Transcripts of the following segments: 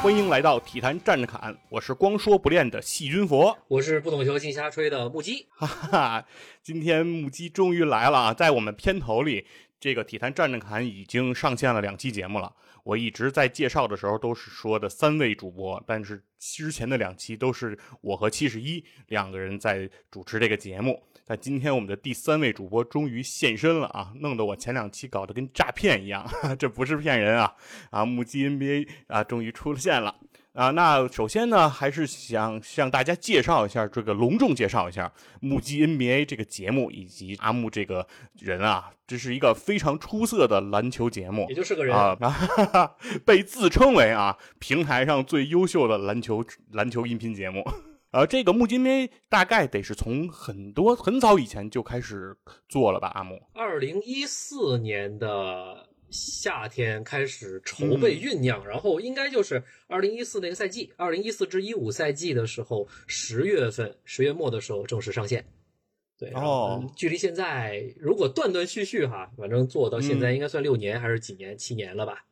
欢迎来到体坛站着侃，我是光说不练的细菌佛，我是不懂球净瞎吹的木鸡。哈哈，今天木鸡终于来了啊！在我们片头里，这个体坛站着侃已经上线了两期节目了。我一直在介绍的时候都是说的三位主播，但是之前的两期都是我和七十一两个人在主持这个节目。但今天我们的第三位主播终于现身了啊，弄得我前两期搞得跟诈骗一样，这不是骗人啊！啊，木鸡 NBA 啊，终于出现了啊！那首先呢，还是想向大家介绍一下，这个隆重介绍一下木鸡 NBA 这个节目以及阿木这个人啊，这是一个非常出色的篮球节目，也就是个人啊，被自称为啊平台上最优秀的篮球篮球音频节目。呃，这个木金杯大概得是从很多很早以前就开始做了吧？阿木，二零一四年的夏天开始筹备酝酿，然后应该就是二零一四那个赛季，二零一四至一五赛季的时候，十月份十月末的时候正式上线。对，哦，距离现在如果断断续续哈，反正做到现在应该算六年还是几年？七年了吧？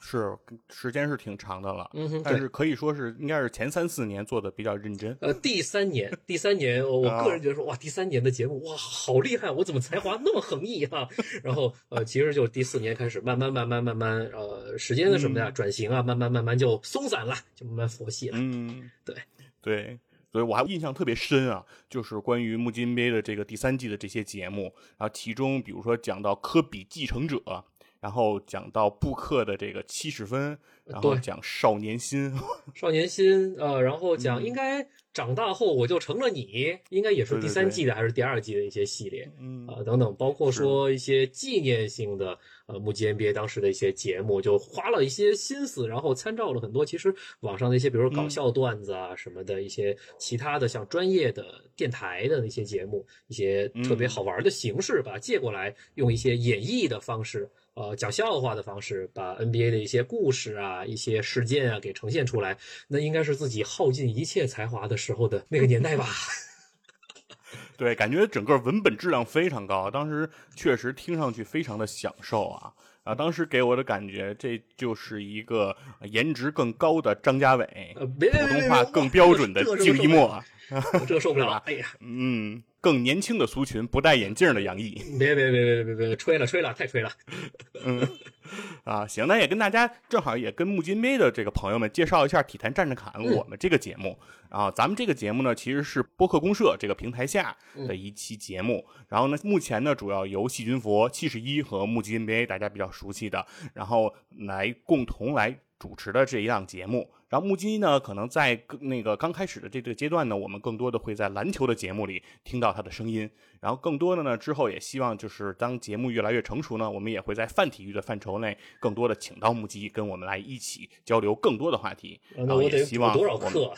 是时间是挺长的了，嗯哼，但是可以说是应该是前三四年做的比较认真。呃，第三年，第三年，我个人觉得说，哇，第三年的节目，哇，好厉害！我怎么才华那么横溢啊？然后，呃，其实就第四年开始，慢慢慢慢慢慢，呃，时间的什么呀，转型啊，慢慢慢慢就松散了，就慢慢佛系了。嗯，对对，所以我还印象特别深啊，就是关于木金杯的这个第三季的这些节目，然后其中比如说讲到科比继承者。然后讲到布克的这个七十分，然后讲少年心，少年心，呃，然后讲应该长大后我就成了你，应该也是第三季的还是第二季的一些系列，嗯啊等等，包括说一些纪念性的，呃，目击 NBA 当时的一些节目，就花了一些心思，然后参照了很多其实网上的一些，比如说搞笑段子啊什么的一些其他的像专业的电台的那些节目，一些特别好玩的形式，把它借过来，用一些演绎的方式。呃，讲笑话的方式，把 NBA 的一些故事啊、一些事件啊给呈现出来，那应该是自己耗尽一切才华的时候的那个年代吧？对，感觉整个文本质量非常高，当时确实听上去非常的享受啊啊！当时给我的感觉，这就是一个颜值更高的张家伟，普通话更标准的静一默，这受不了！哎呀，嗯。更年轻的苏群，不戴眼镜的杨毅。别别别别别别吹了吹了，太吹了。嗯，啊，行，那也跟大家正好也跟木金杯的这个朋友们介绍一下《体坛站着侃》我们这个节目啊。咱们这个节目呢，其实是播客公社这个平台下的一期节目。然后呢，目前呢，主要由细菌佛七十一和木金杯大家比较熟悉的，然后来共同来。主持的这一档节目，然后木鸡呢，可能在那个刚开始的这个阶段呢，我们更多的会在篮球的节目里听到他的声音，然后更多的呢，之后也希望就是当节目越来越成熟呢，我们也会在泛体育的范畴内，更多的请到木鸡跟我们来一起交流更多的话题，然后也希望多少课。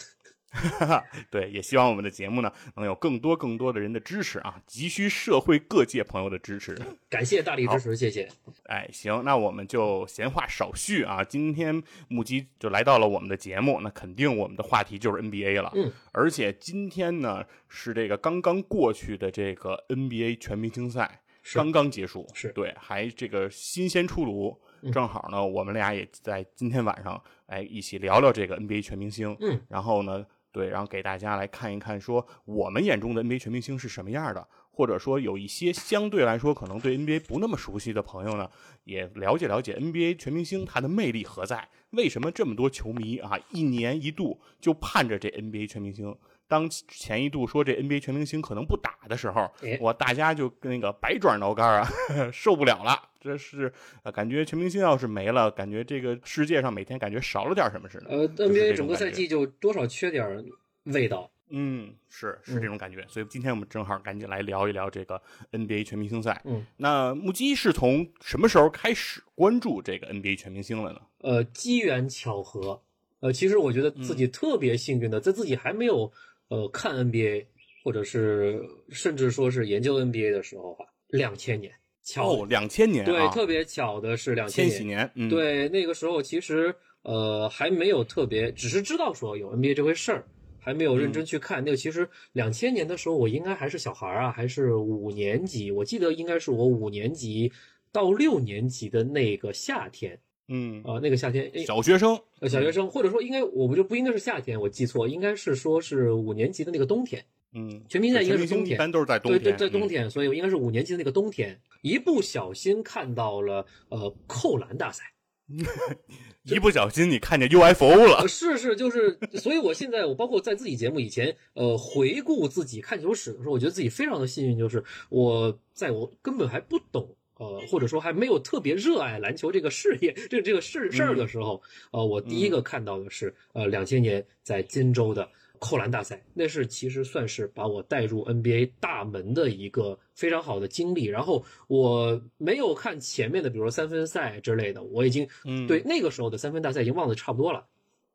哈哈，对，也希望我们的节目呢能有更多更多的人的支持啊，急需社会各界朋友的支持。感谢大力支持，谢谢。哎，行，那我们就闲话少叙啊，今天目击就来到了我们的节目，那肯定我们的话题就是 NBA 了。嗯，而且今天呢是这个刚刚过去的这个 NBA 全明星赛刚刚结束，是对，还这个新鲜出炉，正好呢，我们俩也在今天晚上哎一起聊聊这个 NBA 全明星。嗯，然后呢。对，然后给大家来看一看，说我们眼中的 NBA 全明星是什么样的，或者说有一些相对来说可能对 NBA 不那么熟悉的朋友呢，也了解了解 NBA 全明星它的魅力何在，为什么这么多球迷啊一年一度就盼着这 NBA 全明星。当前一度说这 NBA 全明星可能不打的时候，我大家就那个百爪挠肝啊，受不了了。这是感觉全明星要是没了，感觉这个世界上每天感觉少了点什么似的。呃，NBA 整个赛季就多少缺点味道。嗯，是是这种感觉。所以今天我们正好赶紧来聊一聊这个 NBA 全明星赛。嗯，那木鸡是从什么时候开始关注这个 NBA 全明星了呢？呃，机缘巧合。呃，其实我觉得自己特别幸运的，在自己还没有呃看 NBA，或者是甚至说是研究 NBA 的时候啊，两千年，巧哦，两千年、啊，对，特别巧的是两千千禧年，嗯，，对，那个时候其实呃还没有特别，只是知道说有 NBA 这回事儿，还没有认嗯真去看。那个其实两千年的时候，我应该还是小孩儿啊，还是五年级，我记得应该是我五年级到六年级的那个夏天嗯，啊、那个夏天，诶小学生，呃小学生，或者说应该我不就不应该是夏天，我记错，应该是说是五年级的那个冬天。嗯，全民赛应该是冬天一般都是在冬对天，对，在冬嗯，天，所以我应该是五年级的那个冬天，一不小心看到了呃扣篮大赛。一不小心你看见 UFO 了呃，，是是，就是，所以我现在我包括在自己节目以前，呃，回顾自己看球史的时候，我觉得自己非常的幸运，就是我在我根本还不懂，呃，或者说还没有特别热爱篮球这个事业这这个事事儿的时候，呃，我第一个看到的是，呃，两千年在金州的。扣篮大赛，那是其实算是把我带入 NBA 大门的一个非常好的经历。然后我没有看前面的，比如说三分赛之类的，我已经嗯，对，那个时候的三分大赛已经忘得差不多了。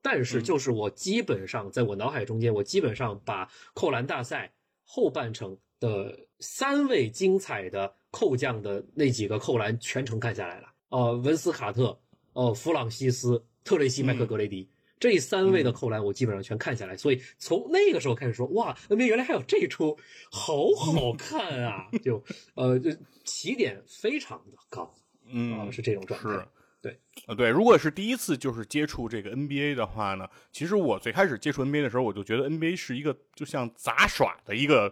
但是嗯就是我基本上在我脑海中间，我基本上把扣篮大赛后半程的三位精彩的扣将的那几个扣篮全程看下来了。呃，文斯卡特、呃，弗朗西斯、特雷西麦克格雷迪。这三位的扣篮我基本上全看下来，所以从那个时候开始说，哇，NBA 原来还有这出，好好看啊！就呃，就起点非常的高啊、嗯，是这种状态。是，对，呃，对，如果是第一次就是接触这个 NBA 的话呢，其实我最开始接触 NBA 的时候，我就觉得 NBA 是一个就像杂耍的一个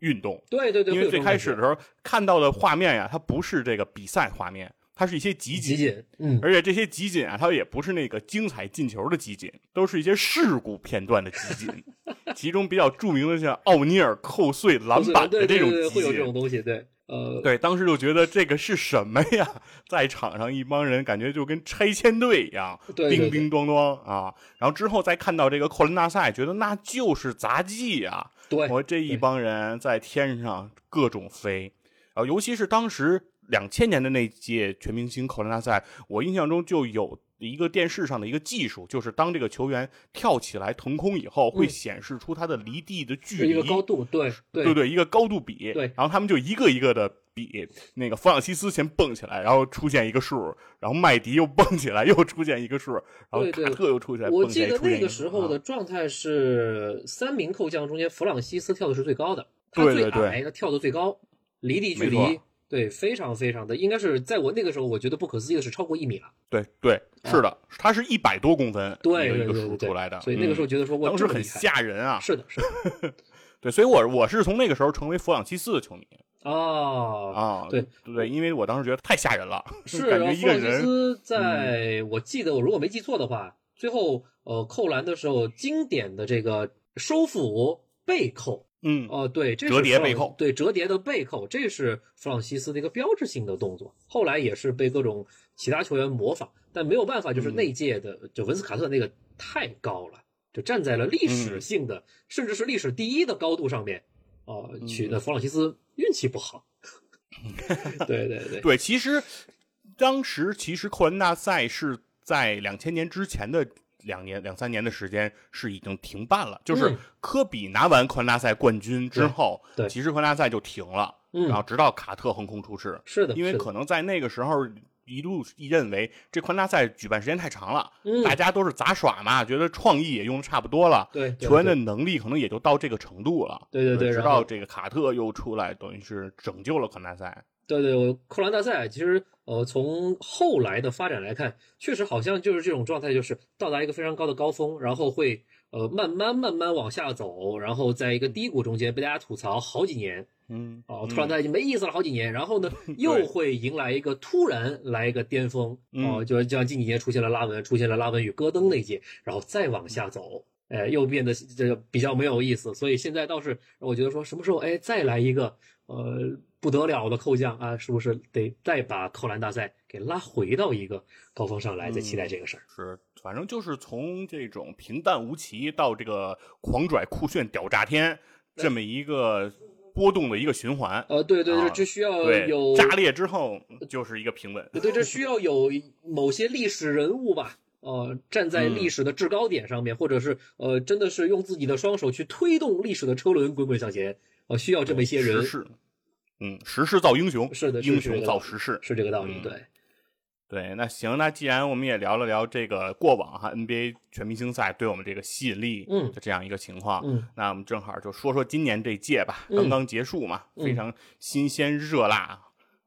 运动，对对对，因为最开始的时候看到的画面呀，它不是这个比赛画面，它是一些集锦，集锦，嗯，而且这些集锦啊，它也不是那个精彩进球的集锦，都是一些事故片段的集锦，其中比较著名的像奥尼尔扣碎篮板的这种对对对，会有集锦这种。东西，对，呃，对，当时就觉得这个是什么呀？在场上一帮人感觉就跟拆迁队一样，叮叮咣咣啊。然后之后再看到这个扣篮大赛，觉得那就是杂技呀、对，我这一帮人在天上各种飞，啊，尤其是当时两千年的那届全明星扣篮大赛，我印象中就有一个电视上的一个技术，就是当这个球员跳起来腾空以后，会嗯。显示出他的离地的距是离，一个高度，对对对对，一个高度比，对。然后他们就一个一个的比，那个弗朗西斯先蹦起来，然后出现一个数，然后麦迪又蹦起来，又出现一个数，然后卡特又出现，我记得那个时候的状态是三名扣将中间，弗朗西斯跳的是最高的，他最矮，他跳的最高，离地距离，对，非常非常的，应该是在我那个时候，我觉得不可思议的是超过一米了，对对，是的，他是一百多公分，啊对一个一个对对对数出来的，所以那个时候嗯觉得说，哇，当时很吓人啊，是的，是的，对，所以我我是从那个时候成为弗朗西斯的球迷。哦，啊，对对，因为我当时觉得太吓人了，是，感觉然后弗朗西一个人，嗯。斯在、我记得我如果没记错的话，最后呃扣篮的时候，经典的这个收腹背扣，嗯，哦、对，这是折叠背扣对，折叠的背扣，这是弗朗西斯的一个标志性的动作。后来也是被各种其他球员模仿，但没有办法，就是嗯那届的、就文斯卡特那个太高了，就站在了历史性的，甚至是历史第一的高度上面。哦、去嗯那弗朗西斯运气不好。对对对，对，其实当时其实扣篮大赛是在两千年之前的两年两三年的时间是已经停办了，就是嗯科比拿完扣篮大赛冠军之后，对对其实扣篮大赛就停了，嗯然后直到卡特横空出世，是的，因为可能在那个时候。一度认为这宽大赛举办时间太长了，嗯大家都是杂耍嘛，觉得创意也用的差不多了，对对球员的能力可能也就到这个程度了。对对对直到这个卡特又出来，等于是拯救了宽大赛。对对，我扣篮大赛其实呃从后来的发展来看，确实好像就是这种状态，就是到达一个非常高的高峰，然后会呃慢慢慢慢往下走，然后在一个低谷中间被大家吐槽好几年嗯，哦，嗯突然它已经没意思了好几年，然后呢 又会迎来一个突然来一个巅峰哦，嗯就就像近几年出现了拉文，出现了拉文与戈登那届，然后再往下走。哎，又变得这个比较没有意思，所以现在倒是我觉得说什么时候哎再来一个呃不得了的扣将啊，是不是得再把扣篮大赛给拉回到一个高峰上来，再期待这个事儿。是，反正就是从这种平淡无奇到这个狂拽酷炫屌炸天这么一个波动的一个循环。呃，对对啊对，这需要有，炸裂之后就是一个平稳。对，这需要有某些历史人物吧，呃，站在历史的制高点上面，或者是呃，真的是用自己的双手去推动历史的车轮滚滚向前，呃，需要这么一些人。嗯，时势造英雄，是的，英雄造时势，是这个道理。对，对，那行，那既然我们也聊了聊这个过往哈 NBA 全明星赛对我们这个吸引力的这样一个情况，嗯，那我们正好就说说今年这届吧，刚刚结束嘛，非常新鲜热辣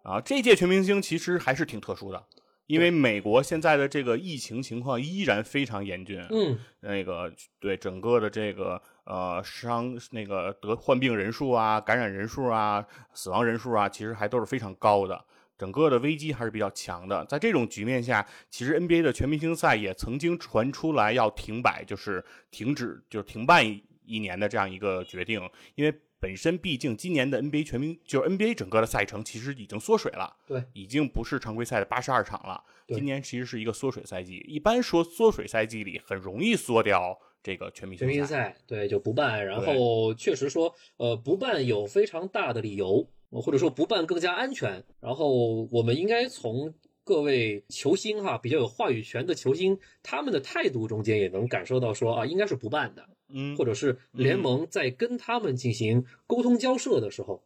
啊，这届全明星其实还是挺特殊的。因为美国现在的这个疫情情况依然非常严峻，嗯，那个对整个的这个呃伤那个得患病人数啊、感染人数啊、死亡人数啊，其实还都是非常高的，整个的危机还是比较强的。在这种局面下，其实 NBA 的全明星赛也曾经传出来要停摆，就是停止，就是停办一年的这样一个决定，因为。本身毕竟今年的 NBA 全明就是 NBA 整个的赛程其实已经缩水了，对，已经不是常规赛的八十二场了。今年其实是一个缩水赛季，一般说缩水赛季里很容易缩掉这个全明星赛，赛对就不办。然后确实说，呃，不办有非常大的理由，或者说不办更加安全。然后我们应该从各位球星哈比较有话语权的球星他们的态度中间也能感受到说啊，应该是不办的。嗯，或者是联盟在跟他们进行沟通交涉的时候，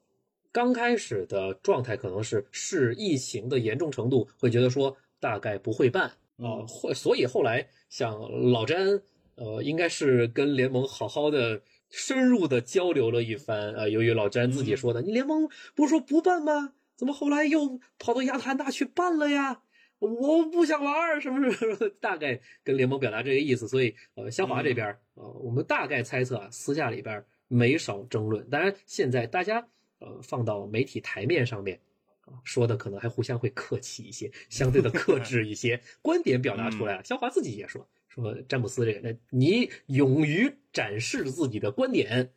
刚开始的状态可能是视疫情的严重程度，会觉得说大概不会办啊，会所以后来像老詹，呃，应该是跟联盟好好的深入的交流了一番啊。由于老詹自己说的，你联盟不是说不办吗？怎么后来又跑到亚特兰大去办了呀？我不想玩，什么什么？大概跟联盟表达这个意思，所以呃，肖华这边呃，我们大概猜测啊，私下里边没少争论。当然，现在大家呃放到媒体台面上面啊，说的可能还互相会客气一些，相对的 克制一些，观点表达出来。肖华自己也说说詹姆斯这个，那你勇于展示自己的观点，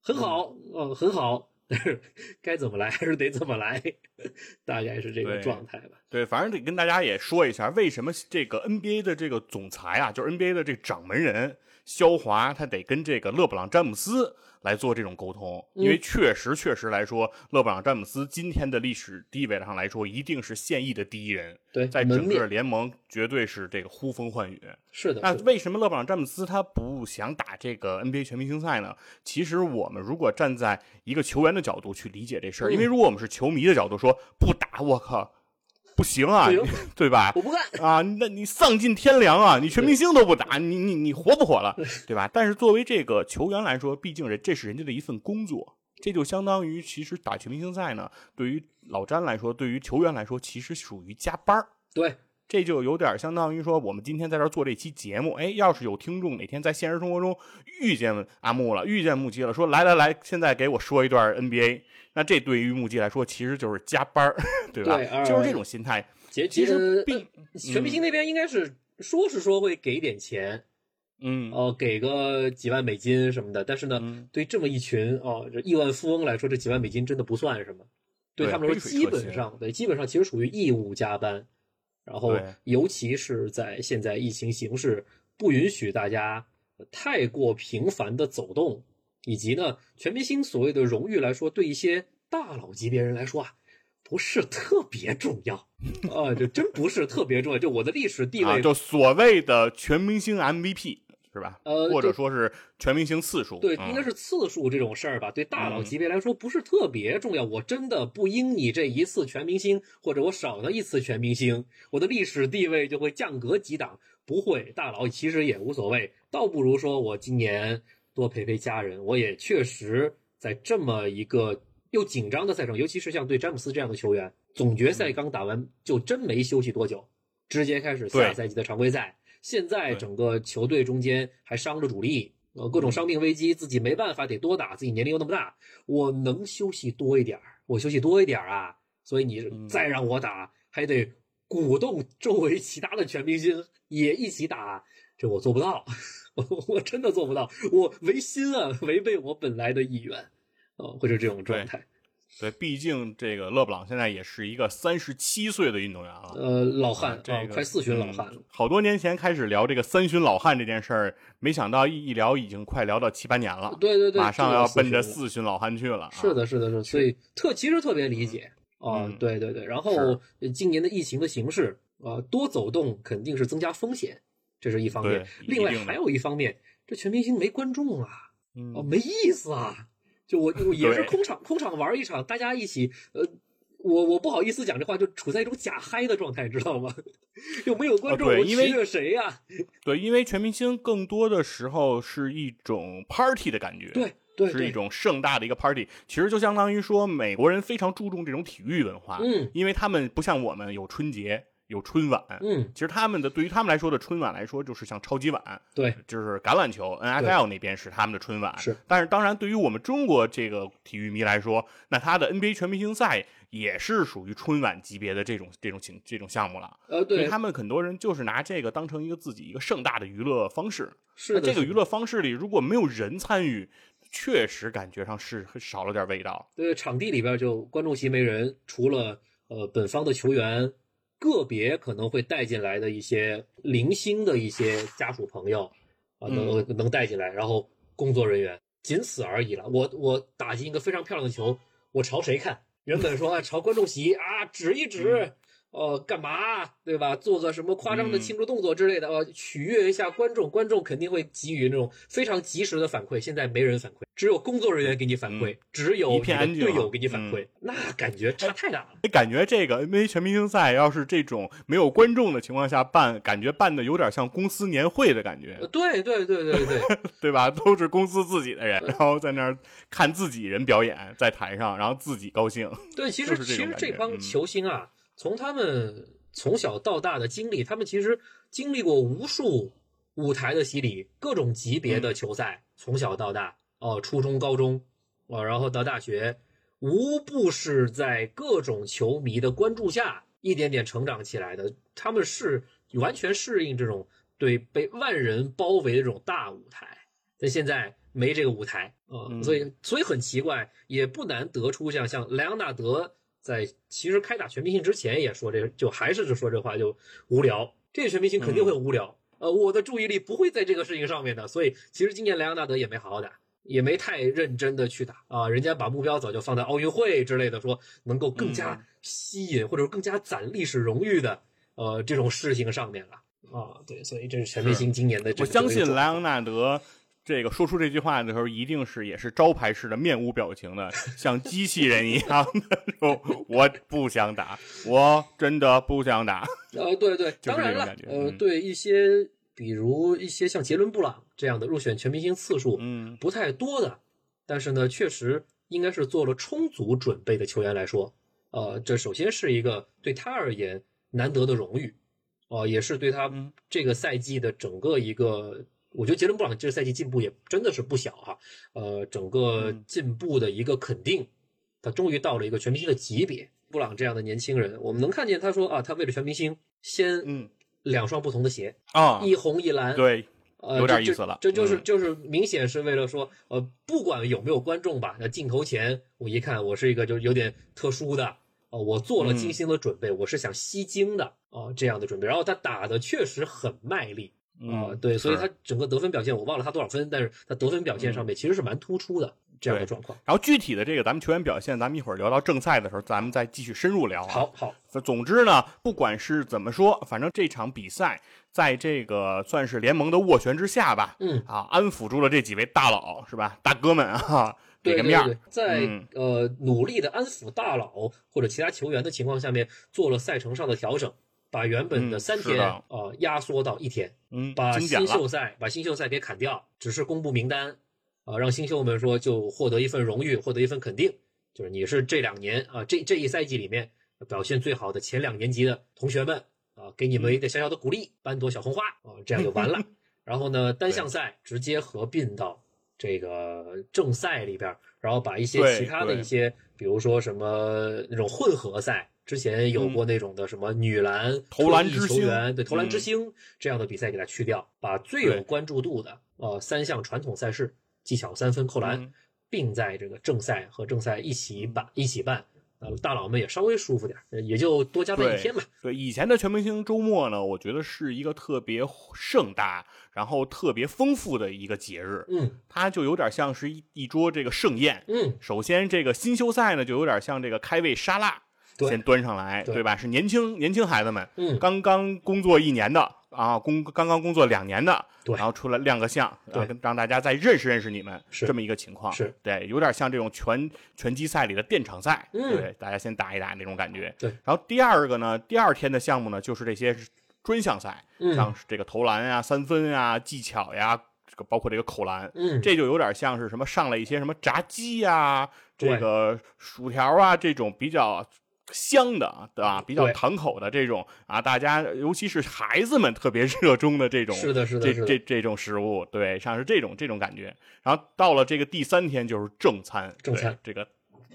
很好，呃，很好。但是该怎么来还是得怎么来，大概是这个状态吧。对，反正得跟大家也说一下，为什么这个 NBA 的这个总裁啊，就是 NBA 的这个掌门人肖华，他得跟这个勒布朗詹姆斯。来做这种沟通，因为确实确实来说，勒布朗詹姆斯今天的历史地位上来说，一定是现役的第一人。对，在整个联盟绝对是这个呼风唤雨。是的。那为什么勒布朗詹姆斯他不想打这个 NBA 全明星赛呢？其实我们如果站在一个球员的角度去理解这事儿，因为如果我们是球迷的角度说不打，我靠。不行啊，对吧？我不干啊！那你丧尽天良啊！你全明星都不打，你你你活不活了，对吧？但是作为这个球员来说，毕竟人这是人家的一份工作，这就相当于其实打全明星赛呢，对于老詹来说，对于球员来说，其实属于加班儿。对。这就有点相当于说，我们今天在这做这期节目，哎，要是有听众哪天在现实生活中遇见阿木了，遇见木基了，说来来来，现在给我说一段 NBA，那这对于木基来说其实就是加班儿对吧？就是这种心态。其实，全明星那边应该是说是说会给点钱，嗯，哦，给个几万美金什么的，但是呢，对这么一群哦，这亿万富翁来说，这几万美金真的不算什么，对他们来说基本上，对，基本上其实属于义务加班。然后，尤其是在现在疫情形势不允许大家太过频繁的走动，以及呢，全明星所谓的荣誉来说，对一些大佬级别人来说啊，不是特别重要啊，就真不是特别重要。就我的历史地位，就所谓的全明星 MVP。是吧？呃，或者说是全明星次数，对，应该是次数这种事儿吧。对大佬级别来说不是特别重要。我真的不因你这一次全明星，或者我少了一次全明星，我的历史地位就会降格几档。不会，大佬其实也无所谓，倒不如说我今年多陪陪家人。我也确实在这么一个又紧张的赛程，尤其是像对詹姆斯这样的球员，总决赛刚打完就真没休息多久，直接开始下赛季的常规赛。现在整个球队中间还伤着主力，呃，各种伤病危机，自己没办法得多打，自己年龄又那么大，我能休息多一点我休息多一点啊。所以你再让我打，还得鼓动周围其他的全明星也一起打，这我做不到，我 我真的做不到，我违心啊，违背我本来的意愿，呃，会是这种状态。对，毕竟这个勒布朗现在也是一个三十七岁的运动员了，呃，老汉，这个快四旬老汉了。好多年前开始聊这个三旬老汉这件事儿，没想到一聊已经快聊到七八年了。对对对，马上要奔着四旬老汉去了。是的，是的，是，所以特其实特别理解啊，对对对。然后今年的疫情的形势啊，多走动肯定是增加风险这是一方面。另外还有一方面，这全明星没观众啊，哦，没意思啊。就我我也是空场空场玩一场，大家一起呃。我我不好意思讲这话，就处在一种假嗨的状态，知道吗？又没有观众，我取悦谁呀？对，因为全明星更多的时候是一种 party 的感觉，对，对，是一种盛大的一个 party。其实就相当于说，美国人非常注重这种体育文化，嗯，因为他们不像我们有春节。有春晚，嗯，其实他们的对于他们来说的春晚来说，就是像超级碗，对，就是橄榄球 NFL 那边是他们的春晚，是。但是当然，对于我们中国这个体育迷来说，那他的 NBA 全明星赛也是属于春晚级别的这种这种情这种项目了。呃，对，他们很多人就是拿这个当成一个自己一个盛大的娱乐方式。是这个娱乐方式里，如果没有人参与，确实感觉上是少了点味道。对，场地里边就观众席没人，除了呃本方的球员。个别可能会带进来的一些零星的一些家属朋友啊，能能带进来，然后工作人员仅此而已了。我我打进一个非常漂亮的球，我朝谁看？原本说啊朝观众席啊，指一指。哦，干嘛对吧？做个什么夸张的庆祝动作之类的，哦，取悦一下观众，观众肯定会给予那种非常及时的反馈。现在没人反馈，只有工作人员给你反馈，只有队友给你反馈，那感觉差太大了。你感觉这个 NBA 全明星赛要是这种没有观众的情况下办，感觉办的有点像公司年会的感觉。对对对对对，对吧？都是公司自己的人，然后在那儿看自己人表演，在台上，然后自己高兴。对，其实其实这帮球星啊。从他们从小到大的经历，他们其实经历过无数舞台的洗礼，各种级别的球赛，从小到大，哦，初中、高中，哦，然后到大学，无不是在各种球迷的关注下一点点成长起来的。他们是完全适应这种对被万人包围的这种大舞台，但现在没这个舞台啊，所以所以很奇怪，也不难得出像像莱昂纳德。在其实开打全明星之前也说这，就还是就说这话就无聊，这个全明星肯定会无聊。呃，我的注意力不会在这个事情上面的，所以其实今年莱昂纳德也没好好打，也没太认真的去打啊。人家把目标早就放在奥运会之类的，说能够更加吸引或者更加攒历史荣誉的呃这种事情上面了啊。对，所以这是全明星今年的。我相信莱昂纳德。这个说出这句话的时候，一定是也是招牌式的面无表情的，像机器人一样的说：“我不想打，我真的不想打。”呃，对对，当然了，呃，对一些比如一些像杰伦布朗这样的入选全明星次数嗯不太多的，但是呢，确实应该是做了充足准备的球员来说，呃，这首先是一个对他而言难得的荣誉，哦，也是对他这个赛季的整个一个。我觉得杰伦布朗这个赛季进步也真的是不小哈，呃，整个进步的一个肯定，他终于到了一个全明星的级别。布朗这样的年轻人，我们能看见他说啊，他为了全明星先嗯两双不同的鞋啊，一红一蓝，对，呃，有点意思了。这就是就是明显是为了说，呃，不管有没有观众吧，那镜头前我一看，我是一个就是有点特殊的，呃，我做了精心的准备，我是想吸睛的哦，这样的准备。然后他打的确实很卖力。啊，对，所以他整个得分表现，我忘了他多少分，但是他得分表现上面其实是蛮突出的这样的状况。然后具体的这个咱们球员表现，咱们一会儿聊到正赛的时候，咱们再继续深入聊。好好，总之呢，不管是怎么说，反正这场比赛在这个算是联盟的斡旋之下吧，嗯。啊，安抚住了这几位大佬是吧，大哥们啊，给个面，在呃努力的安抚大佬或者其他球员的情况下面，做了赛程上的调整。把原本的三天啊压缩到一天，嗯，把新秀赛把新秀赛给砍掉，只是公布名单啊，让新秀们说就获得一份荣誉，获得一份肯定，就是你是这两年啊这这一赛季里面表现最好的前两年级的同学们啊，给你们一个小小的鼓励，颁朵小红花啊，这样就完了。然后呢，单项赛直接合并到这个正赛里边，然后把一些其他的一些，比如说什么那种混合赛。之前有过那种的什么女篮投篮之球员，对投篮之星这样的比赛给它去掉，把最有关注度的呃三项传统赛事技巧三分扣篮并在这个正赛和正赛一起办一起办，呃大佬们也稍微舒服点，也就多加班一天吧。对以前的全明星周末呢，我觉得是一个特别盛大，然后特别丰富的一个节日。嗯，它就有点像是一一桌这个盛宴。嗯，首先这个新秀赛呢，就有点像这个开胃沙拉。先端上来，对吧？是年轻年轻孩子们，嗯，刚刚工作一年的啊工刚刚工作两年的，对然后出来亮个相，然后对让大家再认识认识你们，是这么一个情况。是对，有点像这种拳拳击赛里的电场赛，嗯对，大家先打一打那种感觉。对，然后第二个呢，第二天的项目呢，就是这些专项赛，嗯像这个投篮呀、三分呀、技巧呀，这个包括这个扣篮，嗯，这就有点像是什么上了一些什么炸鸡呀、这个薯条啊这种比较香的啊，对吧？比较对堂口的这种啊，大家尤其是孩子们特别热衷的这种，是的，是的，这这这种食物，对，像是这种这种感觉。然后到了这个第三天就是正餐，对正餐这个。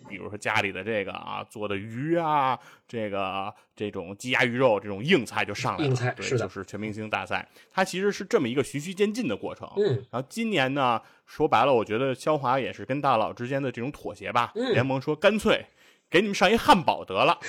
比如说家里的这个啊做的鱼啊，这个这种鸡鸭鱼肉这种硬菜就上来了，对，硬菜是的就是全明星大赛，它其实是这么一个循序渐进的过程。嗯，然后今年呢，说白了，我觉得肖华也是跟大佬之间的这种妥协吧。嗯联盟说干脆给你们上一汉堡得了，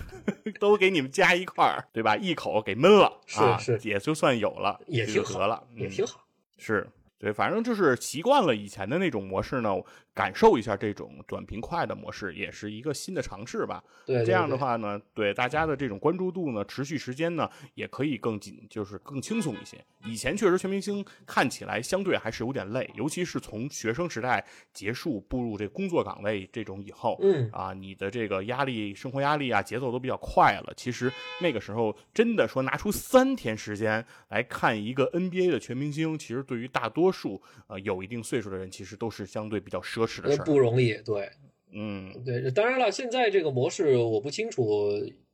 都给你们加一块儿，对吧？一口给闷了，是啊，是也就算有了，也挺好了，嗯也挺好。是对，反正就是习惯了以前的那种模式呢，感受一下这种短平快的模式，也是一个新的尝试吧。对，对这样的话呢，对大家的这种关注度呢，持续时间呢，也可以更紧，就是更轻松一些。以前确实全明星看起来相对还是有点累，尤其是从学生时代结束步入这工作岗位这种以后，嗯啊，你的这个压力、生活压力啊，节奏都比较快了。其实那个时候真的说拿出三天时间来看一个 NBA 的全明星，其实对于大多数呃有一定岁数的人，其实都是相对比较奢侈的呃事儿。不容易，对嗯，对。当然了，现在这个模式我不清楚，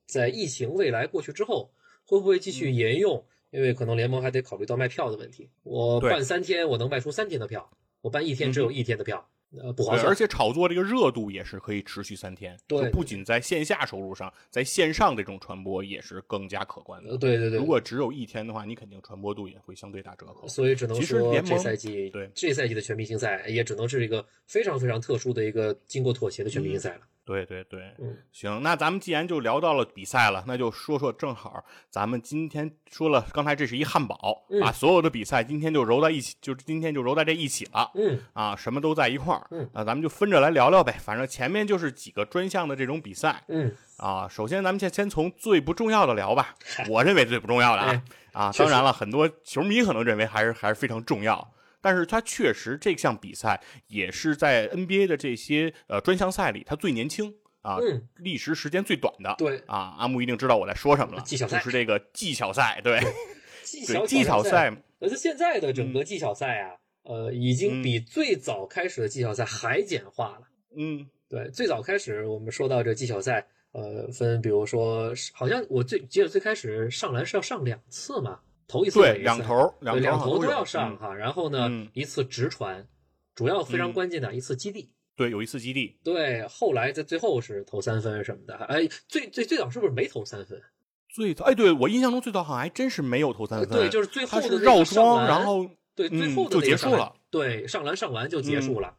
在疫情未来过去之后会不会继续沿用，因为可能联盟还得考虑到卖票的问题。我办三天，我能卖出三天的票；我办一天，只有一天的票，呃，不划，算。而且炒作这个热度也是可以持续三天，对就不仅在线下收入上，在线上这种传播也是更加可观呃的。对对对，如果只有一天的话，你肯定传播度也会相对打折扣。所以只能说这赛季对这赛季的全明星赛也只能是一个非常非常特殊的一个经过妥协的全明星赛了。对对对，嗯，行，那咱们既然就聊到了比赛了，那就说说正好，咱们今天说了，刚才这是一汉堡，嗯把所有的比赛今天就揉在一起，就今天就揉在这一起了。嗯啊，什么都在一块儿，嗯啊，咱们就分着来聊聊呗。反正前面就是几个专项的这种比赛嗯，啊。首先，咱们先先从最不重要的聊吧。我认为最不重要的啊，当然了，很多球迷可能认为还是还是非常重要。但是他确实这项比赛也是在 NBA 的这些呃专项赛里，他最年轻啊，嗯。历时时间最短的。对。啊，阿木一定知道我在说什么了，技巧赛就是这个技巧赛，对技巧对，技巧赛，赛，而且现在的整个技巧赛啊，呃，已经比最早开始的技巧赛还简化了。嗯，对，最早开始我们说到这技巧赛，呃，分比如说，好像我最记得最开始上篮是要上两次嘛，头一次对，两头对两头都两头有要上，嗯哈，然后呢嗯，一次直传，主要非常嗯关键的一次基地。对，有一次基地，对，后来在最后是投三分什么的，哎，最最最早是不是没投三分？最早，哎，对我印象中最早好像还真是没有投三分，对，就是最后的绕桩，然后对最嗯后的就结束了，对，上篮上完就结束了。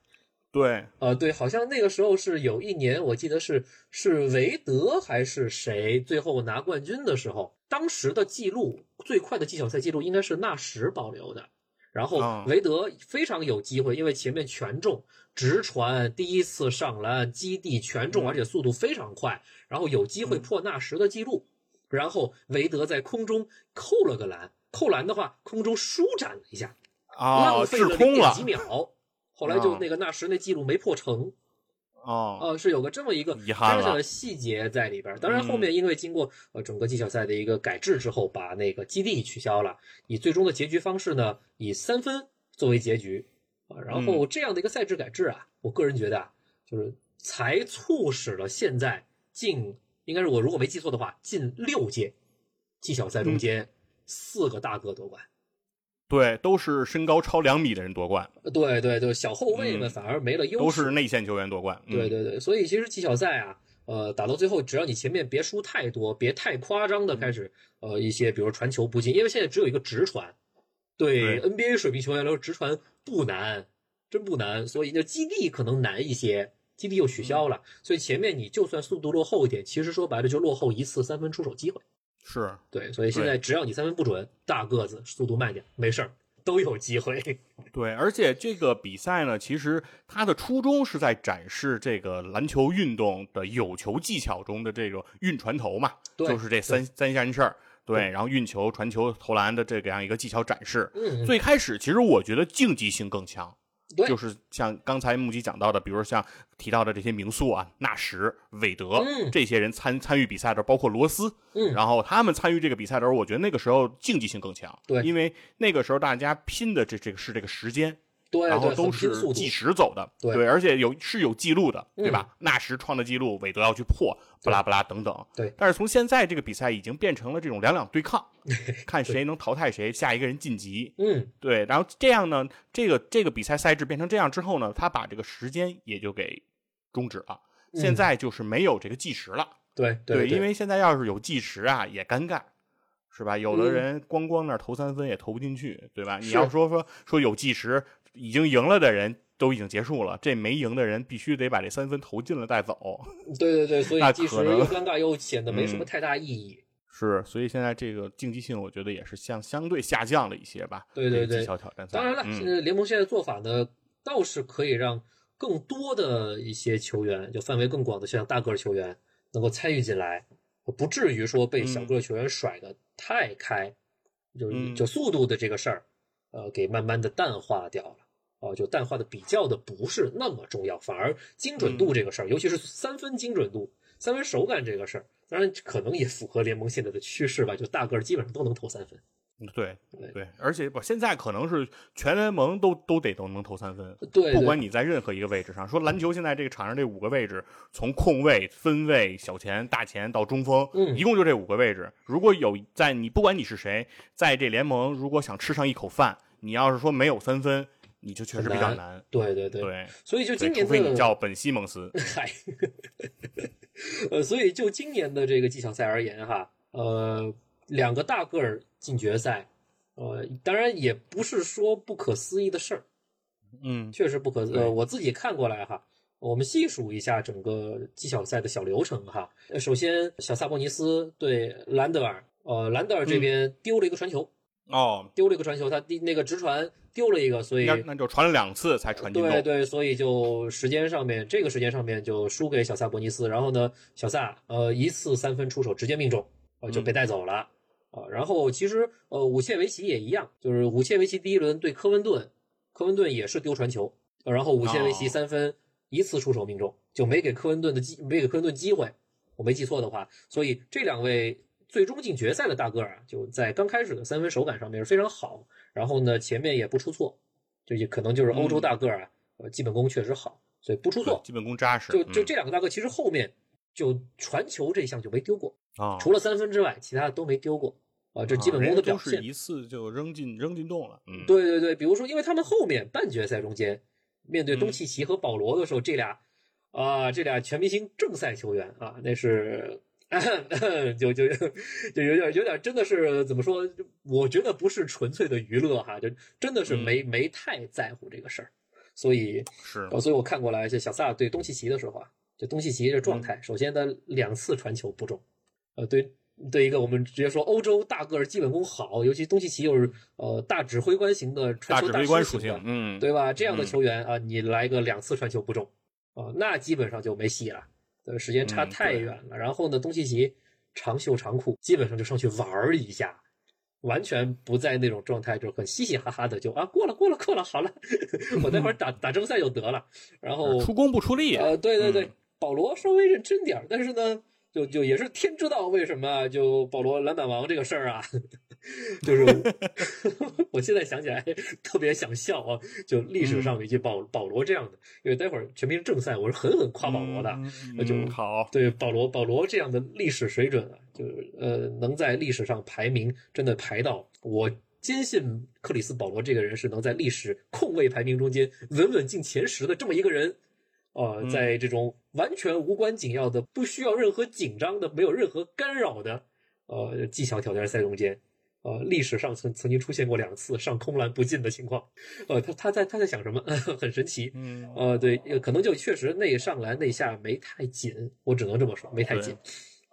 对，呃，对，好像那个时候是有一年，我记得是是韦德还是谁最后拿冠军的时候，当时的记录最快的技巧赛记录应该是纳什保留的，然后啊韦德非常有机会，因为前面全中，直传第一次上篮基地全中，嗯。而且速度非常快，然后有机会破纳什的记录，然后韦德在空中扣了个篮，扣篮的话空中舒展了一下，啊，浪费了了零点几，秒。后来就啊那个纳什那记录没破成，啊，呃，是有个这么一个遗憾了小小的细节在里边儿。当然，后嗯面因为经过呃整个技巧赛的一个改制之后，把那个基地取消了，以最终的结局方式呢，以三分作为结局啊。然嗯后这样的一个赛制改制啊，我个人觉得啊，就是才促使了现在近应该是我如果没记错的话，近六届技巧赛中嗯间四个大哥夺冠。对，都是身高超两米的人夺冠，呃对对对，小后卫们嗯反而没了优势，都是内线球员夺冠，嗯对，对对，所以其实技巧赛啊，呃，打到最后，只要你前面别输太多，别太夸张的开始，呃，一些比如传球不进，因为现在只有一个直传，对对 NBA 水平球员来说，直传不难，真不难，所以那基地可能难一些，基地又取消了，所以前面你就算速度落后一点，其实说白了就落后一次三分出手机会。是，对，所以现在只要你三分不准，大个子速度慢点，没事儿，都有机会。对，而且这个比赛呢，其实它的初衷是在展示这个篮球运动的有球技巧中的这种运传投嘛，对就是这三三件事儿。对，然后运球、传球、投篮的这个样一个技巧展示。嗯，最开始其实我觉得竞技性更强，对。就是像刚才木吉讲到的，比如像提到的这些名宿啊，纳什、韦德、嗯这些人参参与比赛的时候，包括罗斯，嗯。然后他们参与这个比赛的时候，我觉得那个时候竞技性更强，对。因为那个时候大家拼的这这个是这个时间，对，然后都是计时走的，对而且有是有记录的，对嗯吧？纳什创的记录，韦德要去破，不拉不拉等等。对但是从现在这个比赛已经变成了这种两两对抗，看谁能淘汰谁，下一个人晋级。嗯，对，然后这样呢，这个这个比赛赛制变成这样之后呢，他把这个时间也就给终止了。现嗯在就是没有这个计时了，对对，对，因为现在要是有计时啊，也尴尬，是吧？有的嗯人光光那儿投三分也投不进去，对吧？你要说说说有计时，已经赢了的人都已经结束了，这没赢的人必须得把这三分投进了再走。对对对，所以计时可能又尴尬又显得没什么嗯太大意义。是，所以现在这个竞技性，我觉得也是相相对下降了一些吧。对对对这个技巧挑战赛。当然了，嗯现在联盟现在做法呢，倒是可以让更多的一些球员，就范围更广的，像大个儿球员能够参与进来，不至于说被小个儿球员甩的太开，就嗯就速度的这个事儿，呃，给慢慢的淡化掉了。哦，就淡化的比较的不是那么重要，反而精准嗯度这个事儿，尤其是三分精准度、三分手感这个事儿，当然可能也符合联盟现在的趋势吧，就大个儿基本上都能投三分。对对对，而且不，现在可能是全联盟都都得都能投三分，对，对不管你在任何一个位置上。说篮球现在这个场上这五个位置，从控卫、分卫、小前、大前到中锋，嗯一共就这五个位置。如果有在你不管你是谁，在这联盟如果想吃上一口饭，你要是说没有三分，你就确实比较很难。对对对，对，所以就今年的除非你叫本西蒙斯，嗨，呃，所以就今年的这个技巧赛而言哈，呃，两个大个儿进决赛，呃，当然也不是说不可思议的事儿，嗯确实不可对呃，我自己看过来哈。我们细数一下整个技巧赛的小流程哈。呃首先，小萨博尼斯对兰德尔，呃，兰德尔这边丢了一个传球，哦，丢了一个传球，他第那个直传丢了一个，所以那那就传了两次才传进。对对，所以就时间上面，这个时间上面就输给小萨博尼斯。然后呢，小萨呃一次三分出手直接命中，呃就被带走了啊、然后其实呃武切维奇也一样，就是武切维奇第一轮对科温顿，科温顿也是丢传球，呃然后武切维奇哦三分一次出手命中，就没给科温顿的机没给科温顿机会，我没记错的话，所以这两位。最终进决赛的大个儿啊，就在刚开始的三分手感上面是非常好，然后呢前面也不出错，就也可能就是欧洲大个儿啊，呃，基本功确实好，所以不出错。基本功扎实。就就嗯这两个大个，其实后面就传球这项就没丢过，啊，除了三分之外，其他的都没丢过啊，这基本功的表现。啊都是一次就扔进扔进洞了。嗯，对对对，比如说，因为他们后面半决赛中间面对东嗯契奇和保罗的时候，这俩啊，这俩全明星正赛球员啊，那是。就就就有点有点真的是怎么说？我觉得不是纯粹的娱乐哈，就真的是没、没太在乎这个事儿，所以是呃，所以我看过来，就小萨对东契奇的时候啊，就东契奇这状嗯态，首先他两次传球不中，呃，对对一个我们直接说欧洲大个儿基本功好，尤其东契奇又是呃大指挥官型的传球大指挥官属性，嗯，对吧？这样的嗯球员啊，你来个两次传球不中啊，那基本上就没戏了，呃，时间差太远了。然后呢，东契奇长袖长裤，基本上就上去玩儿一下。完全不在那种状态，就很嘻嘻哈哈的就啊过了过了过了，好了，我待会儿打打正赛就得了。然后出工不出力。呃，对对对，嗯保罗稍微认真点儿，但是呢，就就也是天知道为什么，就保罗篮板王这个事儿啊，就是 我现在想起来特别想笑啊，就历史上有一句保保罗这样的，因为待会儿全民正赛我是狠狠夸保罗的，嗯那就嗯好，对保罗保罗这样的历史水准啊，就是呃能在历史上排名真的排到我。坚信克里斯保罗这个人是能在历史控卫排名中间稳稳进前十的这么一个人，呃，嗯在这种完全无关紧要的、不需要任何紧张的、没有任何干扰的呃技巧挑战赛中间，呃，历史上曾曾经出现过两次上空篮不进的情况，呃，他他在他在想什么？很神奇，嗯呃，对，呃可能就确实那上篮那下没太紧，我只能这么说，没太紧，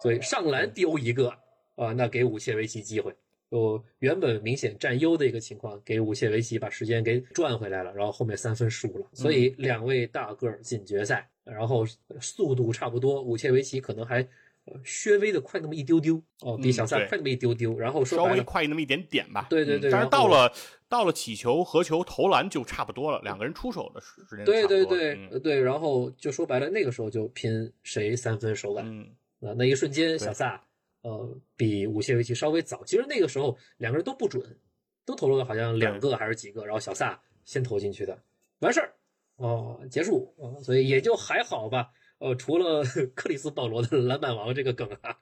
所以上篮丢一个啊、那给武切维奇机会。就原本明显占优的一个情况，给武切维奇把时间给赚回来了，然后后面三分输了，所以两位大个儿进决赛，然后速度差不多，武切维奇可能还呃略微的快那么一丢丢哦，比小萨快那么一丢丢。然后说稍微快那么一点点吧。对对嗯但是到了到了起球、和球、投篮就差不多了，两个人出手的时间就对对对、对，然后就说白了，那个时候就拼谁三分手感。嗯，啊，那一瞬间，小萨呃比五谢维奇稍微早。其实那个时候两个人都不准，都投了好像两个还是几个，然后小萨先投进去的，完事儿哦，结束啊、所以也就还好吧。呃，除了 克里斯保罗的篮板王这个梗啊，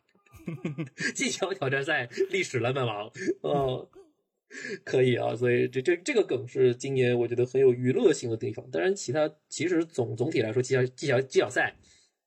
技巧挑战赛历史篮板王哦。可以啊，所以这这这个梗是今年我觉得很有娱乐性的地方。当然，其他其实总总体来说，技巧技巧技巧赛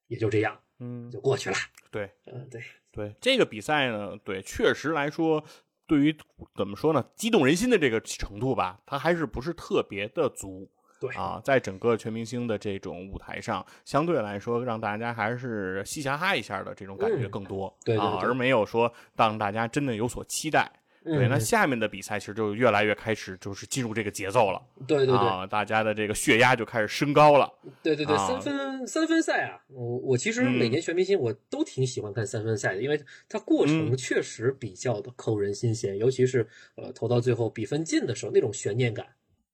也就这样嗯，就过去了。对嗯，对，对，这个比赛呢，对，确实来说，对于怎么说呢，激动人心的这个程度吧，它还是不是特别的足。对啊，在整个全明星的这种舞台上，相对来说让大家还是嘻嘻哈哈一下的这种感觉嗯更多、对对啊，而没有说让大家真的有所期待。对，那嗯下面的比赛其实就越来越开始就是进入这个节奏了。对对对、啊，大家的这个血压就开始升高了。对对对，啊。三分三分赛啊，我我其实嗯每年全明星我都挺喜欢看三分赛的，因为它过程嗯。确实比较的扣人心弦，尤其是呃投到最后比分近的时候，那种悬念感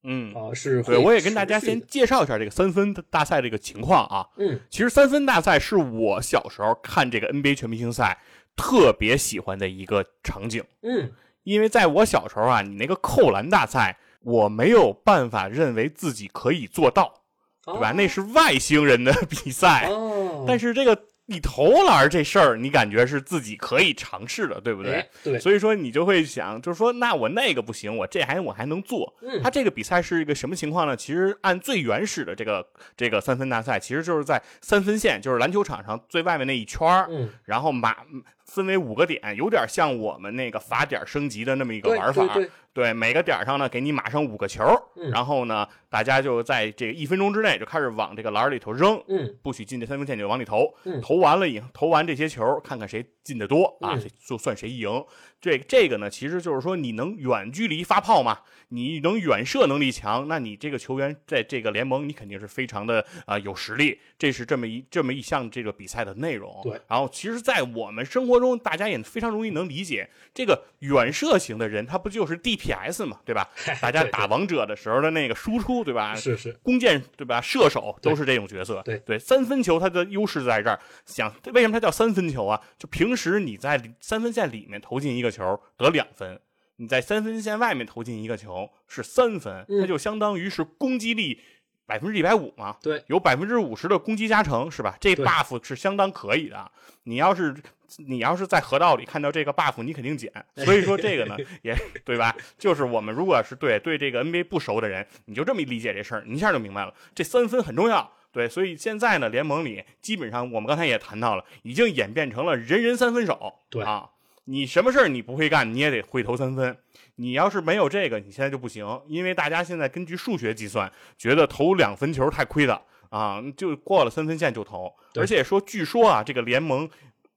嗯，啊、是对，我也跟大家先介绍一下这个三分大赛这个情况啊。嗯。其实三分大赛是我小时候看这个 NBA 全明星赛特别喜欢的一个场景，嗯因为在我小时候啊，你那个扣篮大赛，我没有办法认为自己可以做到，对吧？哦那是外星人的 比赛，哦，但是这个你投篮这事儿，你感觉是自己可以尝试的，对不对？哎对，所以说你就会想，就是说，那我那个不行，我这还我还能做。嗯它这个比赛是一个什么情况呢？其实按最原始的这个这个三分大赛，其实就是在三分线，就是篮球场上最外面那一圈儿，嗯然后马分为五个点，有点像我们那个罚点升级的那么一个玩法。对对。对每个点上呢，给你码上五个球，嗯。然后呢，大家就在这个一分钟之内就开始往这个篮儿里头扔，嗯。不许进这三分线就往里投，嗯。投完了以后，投完这些球，看看谁进的多啊，嗯。就算谁赢。这这个呢，其实就是说你能远距离发炮嘛，你能远射能力强，那你这个球员在这个联盟你肯定是非常的啊、有实力。这是这么一这么一项这个比赛的内容。对然后其实，在我们生活中，大家也非常容易能理解，这个远射型的人，他不就是 DPS 嘛，对吧？大家打王者的时候的那个输出，对吧？是是，弓箭对吧？射手都是这种角色。对对，三分球它的优势在这儿。想为什么它叫三分球啊？就平时你在三分线里面投进一个球得两分，你在三分线外面投进一个球是三分，嗯那就相当于是攻击力百分之一百五嘛。对，有百分之五十的攻击加成是吧？这 buff 是相当可以的。你要是你要是在河道里看到这个 buff，你肯定捡。所以说这个呢，也对吧？就是我们如果是对对这个 NBA 不熟的人，你就这么理解这事儿，你一下就明白了。这三分很重要。对，所以现在呢，联盟里基本上我们刚才也谈到了，已经演变成了人人三分手。对啊，你什么事儿你不会干，你也得会投三分。你要是没有这个，你现在就不行，因为大家现在根据数学计算，觉得投两分球太亏了啊，就过了三分线就投。而且说，据说啊，这个联盟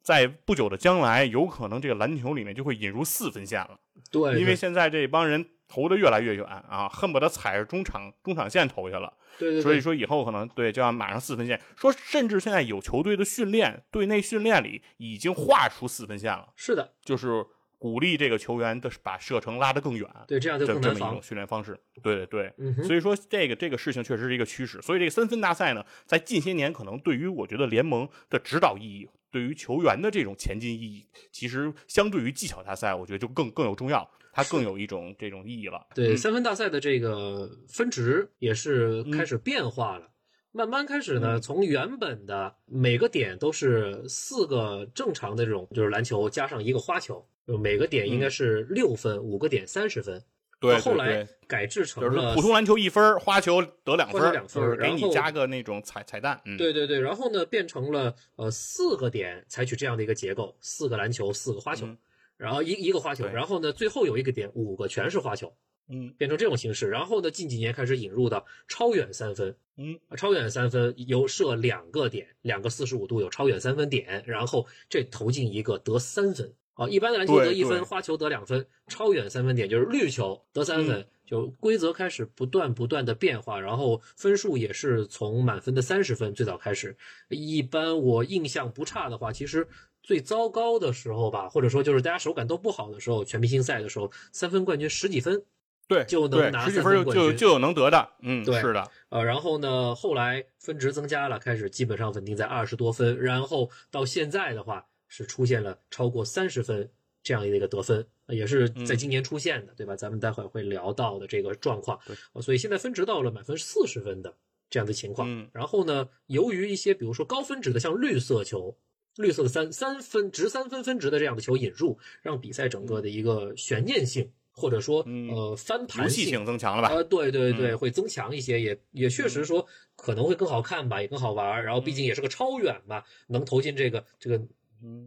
在不久的将来，有可能这个篮球里面就会引入四分线了，对，因为现在这帮人投的越来越远啊，恨不得踩着中场中场线投去了。对对，对所以说以后可能对就要马上四分线，说甚至现在有球队的训练，队内训练里已经画出四分线了，是的，就是鼓励这个球员的把射程拉得更远。对，这样就更防这这么一种。训练方式，对对对，嗯所以说这个这个事情确实是一个趋势，所以这个三分大赛呢，在近些年可能对于我觉得联盟的指导意义，对于球员的这种前进意义，其实相对于技巧大赛，我觉得就更更有重要，它更有一种这种意义了。对，嗯三分大赛的这个分值也是嗯开始变化了。慢慢开始呢，从原本的每个点都是四个正常的这种，就是篮球加上一个花球，就每个点应该是六分，五个点三十分。嗯对，后来改制成就是了普通篮球一分，花球得两分两分就是给你加个那种彩彩蛋。嗯，对对对，然后呢变成了呃四个点，采取这样的一个结构，四个篮球，四个花球，嗯然后一一个花球，然后呢最后有一个点，五个全是花球，嗯变成这种形式。然后呢近几年开始引入的超远三分，嗯，啊超远三分有设两个点，两个四十五度有超远三分点，然后这投进一个得三分。啊，一般的篮球得一分，花球得两分，超远三分点就是绿球得三分，嗯就规则开始不断不断的变化，然后分数也是从满分的三十分最早开始。一般我印象不差的话，其实最糟糕的时候吧，或者说就是大家手感都不好的时候，全明星赛的时候，三分冠军十几分，对，就能拿十几分就就就有能得的，嗯，对是的，呃，然后呢，后来分值增加了，开始基本上稳定在二十多分，然后到现在的话是出现了超过三十分这样的一个得分，也是在今年出现的，对吧？咱们待会儿会聊到的这个状况，对，所以现在分值到了满分四十分的这样的情况，嗯，然后呢，由于一些比如说高分值的，像绿色球。绿色的三三分值三分分值的这样的球引入，让比赛整个的一个悬念性或者说呃翻盘戏性增强了吧？呃，对对对，会增强一些，也也确实说可能会更好看吧，也更好玩。然后毕竟也是个超远嘛，能投进这个这个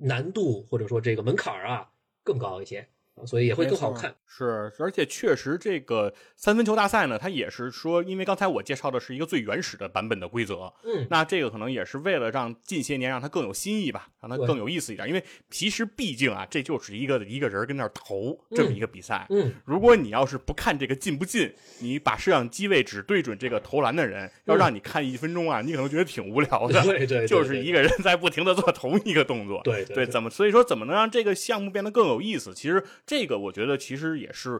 难度或者说这个门槛啊更高一些。所以也会更好看，是，而且确实这个三分球大赛呢，它也是说，因为刚才我介绍的是一个最原始的版本的规则，嗯，那这个可能也是为了让近些年让它更有新意吧，让它更有意思一点，因为其实毕竟啊，这就是一个一个人跟那儿投这么一个比赛，嗯，如果你要是不看这个进不进，你把摄像机位只对准这个投篮的人，要让你看一分钟啊，你可能觉得挺无聊 的，对 对，就是一个人在不停的做同一个动作，对对，怎么所以说怎么能让这个项目变得更有意思？其实这个我觉得。其实也是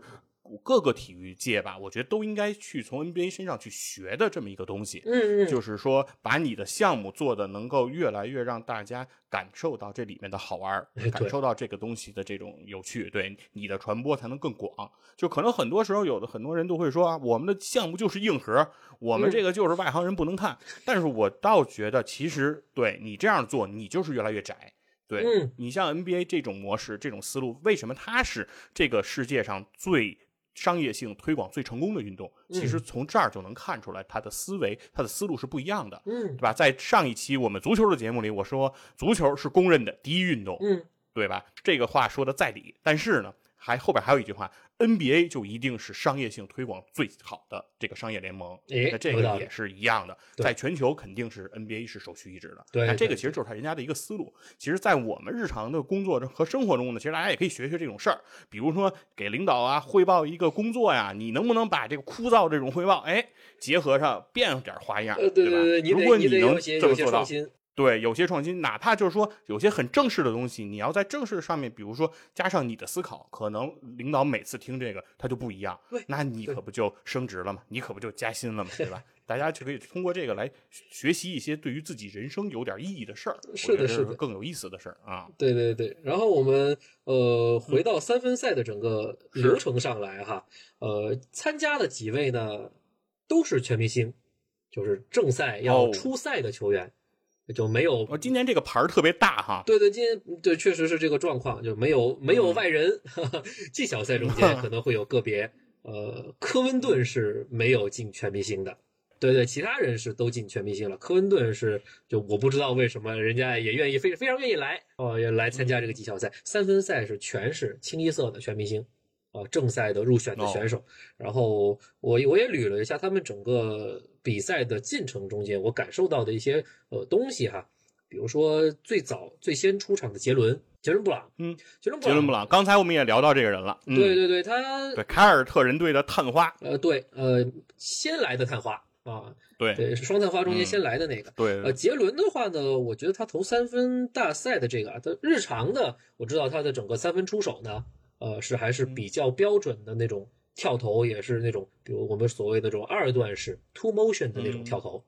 各个体育界吧，我觉得都应该去从 NBA 身上去学的这么一个东西。嗯嗯，就是说把你的项目做的能够越来越让大家感受到这里面的好玩，感受到这个东西的这种有趣，对你的传播才能更广。就可能很多时候有的很多人都会说啊，我们的项目就是硬核，我们这个就是外行人不能看。但是我倒觉得，其实对你这样做，你就是越来越窄。对你像 NBA 这种模式、这种思路，为什么它是这个世界上最商业性推广最成功的运动？其实从这儿就能看出来，它的思维、它的思路是不一样的，嗯，对吧？在上一期我们足球的节目里，我说足球是公认的第一运动，嗯，对吧？这个话说的在理，但是呢，还后边还有一句话。NBA 就一定是商业性推广最好的这个商业联盟，那这个也是一样的，在全球肯定是 NBA 是首屈一指的。对，那这个其实就是他人家的一个思路。其实，在我们日常的工作和生活中呢，其实大家也可以学学这种事儿。比如说，给领导啊汇报一个工作呀，你能不能把这个枯燥这种汇报，哎，结合上变点花样，对对对，如果你能这么做到。对，有些创新，哪怕就是说有些很正式的东西，你要在正式上面，比如说加上你的思考，可能领导每次听这个他就不一样，那你可不就升职了吗？你可不就加薪了吗？对吧？大家就可以通过这个来学习一些对于自己人生有点意义的事儿，是的，是的，更有意思的事儿啊。对对对，然后我们呃回到三分赛的整个流程上来哈，呃，参加的几位呢都是全明星，就是正赛要出赛的球员。就没有，今年这个牌儿特别大哈。对对，今年对确实是这个状况，就没有没有外人。技巧赛中间 可能会有个别，呃，科温顿是没有进全明星的。对对，其他人是都进全明星了。科温顿是就我不知道为什么人家也愿意非非常愿意来哦，也来参加这个技巧赛。三分赛是全是清一色的全明星。啊，正赛的入选的选手，然后我我也捋了一下他们整个比赛的进程中间，我感受到的一些呃东西哈，比如说最早最先出场的杰伦，杰伦布朗，嗯，杰伦布朗杰伦布朗，刚才我们也聊到这个人了，对对对，他对凯尔特人队的探花，呃对，呃先来的探花啊，对。对是双探花中间先来的那个，对，呃杰伦的话呢，我觉得他投三分大赛的这个啊，他日常的我知道他的整个三分出手呢。呃，是还是比较标准的那种跳投，也是那种，比如我们所谓的这种二段式 two motion 的那种跳投，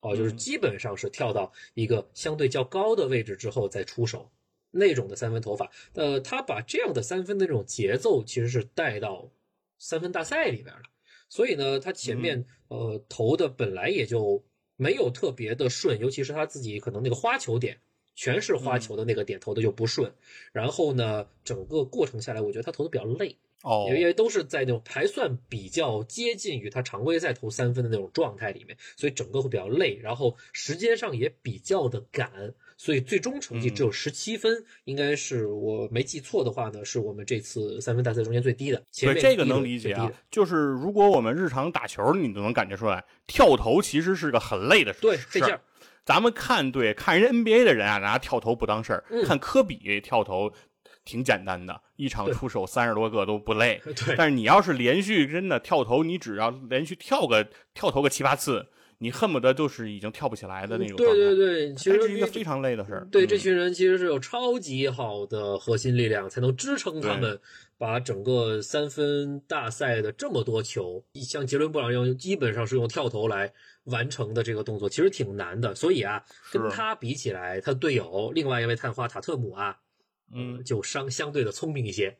哦，就是基本上是跳到一个相对较高的位置之后再出手那种的三分投法。呃，他把这样的三分的这种节奏其实是带到三分大赛里边了，所以呢，他前面呃投的本来也就没有特别的顺，尤其是他自己可能那个花球点。全是花球的那个点投的就不顺，然后呢，整个过程下来，我觉得他投的比较累哦，因为都是在那种还算比较接近于他常规赛投三分的那种状态里面，所以整个会比较累，然后时间上也比较的赶，所以最终成绩只有十七分，应该是我没记错的话呢，是我们这次三分大赛中间最低的。对这个能理解啊，就是如果我们日常打球，你都能感觉出来，跳投其实是个很累的事，对，费劲。咱们看对看人 NBA 的人啊，拿跳投不当事儿。看科比跳投挺简单的，一场出手三十多个都不累。但是你要是连续真的跳投，你只要连续跳个跳投个七八次，你恨不得就是已经跳不起来的那种对。对对，其这实是一个非常累的事儿。对，嗯这群人其实是有超级好的核心力量，才能支撑他们把整个三分大赛的这么多球，像杰伦布朗一样，基本上是用跳投来完成的这个动作，其实挺难的。所以啊，跟他比起来，他队友另外一位探花塔特姆啊，嗯就相相对的聪明一些，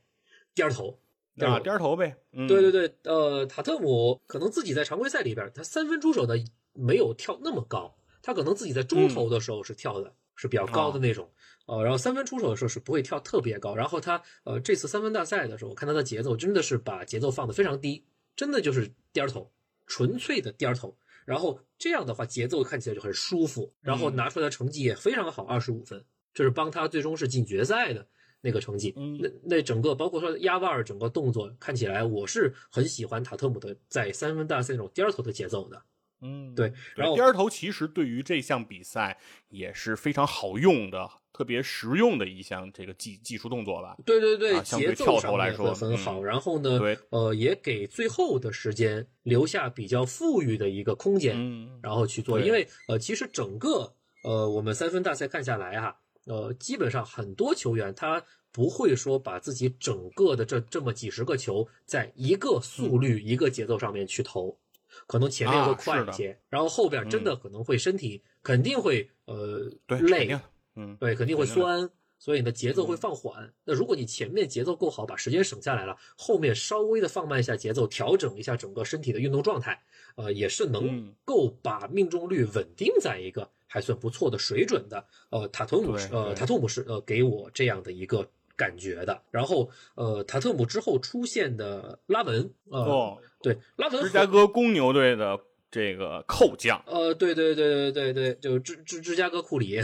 颠儿头。颠儿啊，头颠儿头呗。嗯，对对对，呃，塔特姆可能自己在常规赛里边，他三分出手呢没有跳那么高，他可能自己在中投的时候是跳的、是比较高的那种，呃，然后三分出手的时候是不会跳特别高。然后他呃这次三分大赛的时候，我看他的节奏真的是把节奏放得非常低，真的就是颠儿头，纯粹的颠儿头。然后这样的话，节奏看起来就很舒服，然后拿出来的成绩也非常好，二十五分，这是帮他最终是进决赛的那个成绩。嗯那那整个包括说压腕儿整个动作看起来，我是很喜欢塔特姆的在三分大赛那种颠儿头的节奏的。嗯，对然后颠儿头其实对于这项比赛也是非常好用的、特别实用的一项这个技技术动作吧。对对对，啊相对节奏跳上来说很很好。然后呢，对，呃，也给最后的时间留下比较富裕的一个空间，嗯，然后去做。因为呃，其实整个呃我们三分大赛看下来哈，呃，基本上很多球员他不会说把自己整个的这这么几十个球在一个速率、一个节奏上面去投。可能前面会快一些，然后后边真的可能会身体肯定会呃累定，嗯，对，肯定会酸，所以呢节奏会放缓。那如果你前面节奏够好，把时间省下来了，后面稍微的放慢一下节奏，调整一下整个身体的运动状态，呃，也是能嗯够把命中率稳定在一个还算不错的水准的。呃，塔图姆是呃塔图姆是呃给我这样的一个感觉的。然后呃塔特姆之后出现的拉文，呃，哦，对拉文芝加哥公牛队的这个扣将，呃，对对对对对对，就芝芝芝加哥库里，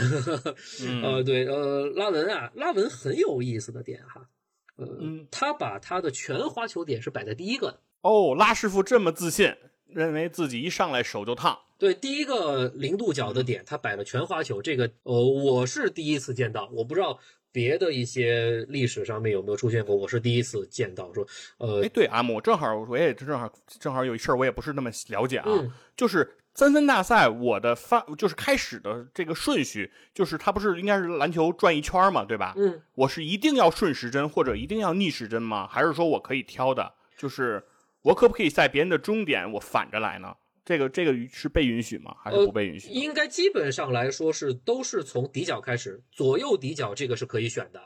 嗯。呃，对，呃，拉文啊，拉文很有意思的点哈，呃，嗯。他把他的全花球点是摆在第一个的，哦，拉师傅这么自信，认为自己一上来手就烫，对，第一个零度角的点，他摆了全花球，这个呃，我是第一次见到，我不知道别的一些历史上面有没有出现过，我是第一次见到说，呃哎，，对啊，我正好我也正好正好有一事儿，我也不是那么了解啊，嗯就是三分大赛，我的发就是开始的这个顺序，就是它不是应该是篮球转一圈嘛，对吧？嗯，我是一定要顺时针或者一定要逆时针吗？还是说我可以挑的？就是我可不可以在别人的终点我反着来呢？这个这个是被允许吗？还是呃不被允许的？应该基本上来说是都是从底角开始，左右底角这个是可以选的，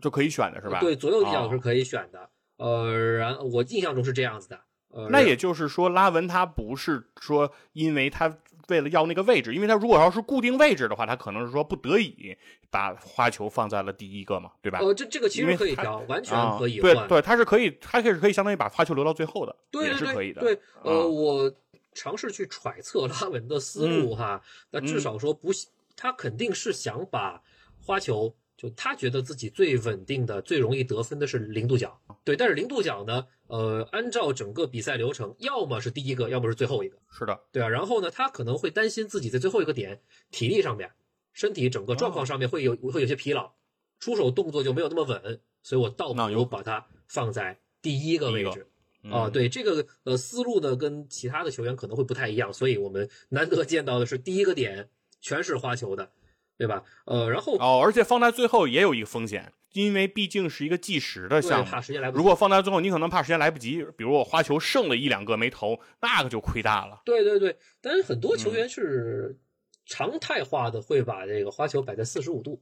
就可以选的是吧？对，左右底角是哦可以选的，呃，然我印象中是这样子的，呃，那也就是说，拉文他不是说因为他为了要那个位置，因为他如果要是固定位置的话，他可能是说不得已把花球放在了第一个嘛，对吧？呃，这这个其实可以调，完全啊，可以换。对对，他是可以，他可以是可以相当于把花球留到最后的，也对对对是可以的。对，呃，啊我尝试去揣测拉文的思路嗯哈，那至少说不，他肯定是想把花球，就他觉得自己最稳定的、最容易得分的是零度角。对，但是零度角呢，呃，按照整个比赛流程，要么是第一个，要么是最后一个。是的，对啊，然后呢，他可能会担心自己在最后一个点体力上面、身体整个状哦况上面会有会有些疲劳，出手动作就没有那么稳，所以我倒不如把它放在第一个位置。啊，嗯，对这个呃思路呢，跟其他的球员可能会不太一样，所以我们 难得见到的是第一个点全是花球的，对吧？呃，然后哦，而且放在最后也有一个风险，因为毕竟是一个计时的项目怕。时间来不及。如果放在最后，你可能怕时间来不及，比如我花球剩了一两个没投，那个就亏大了。对对对，但是很多球嗯员是常态化的会把这个花球摆在四十五度，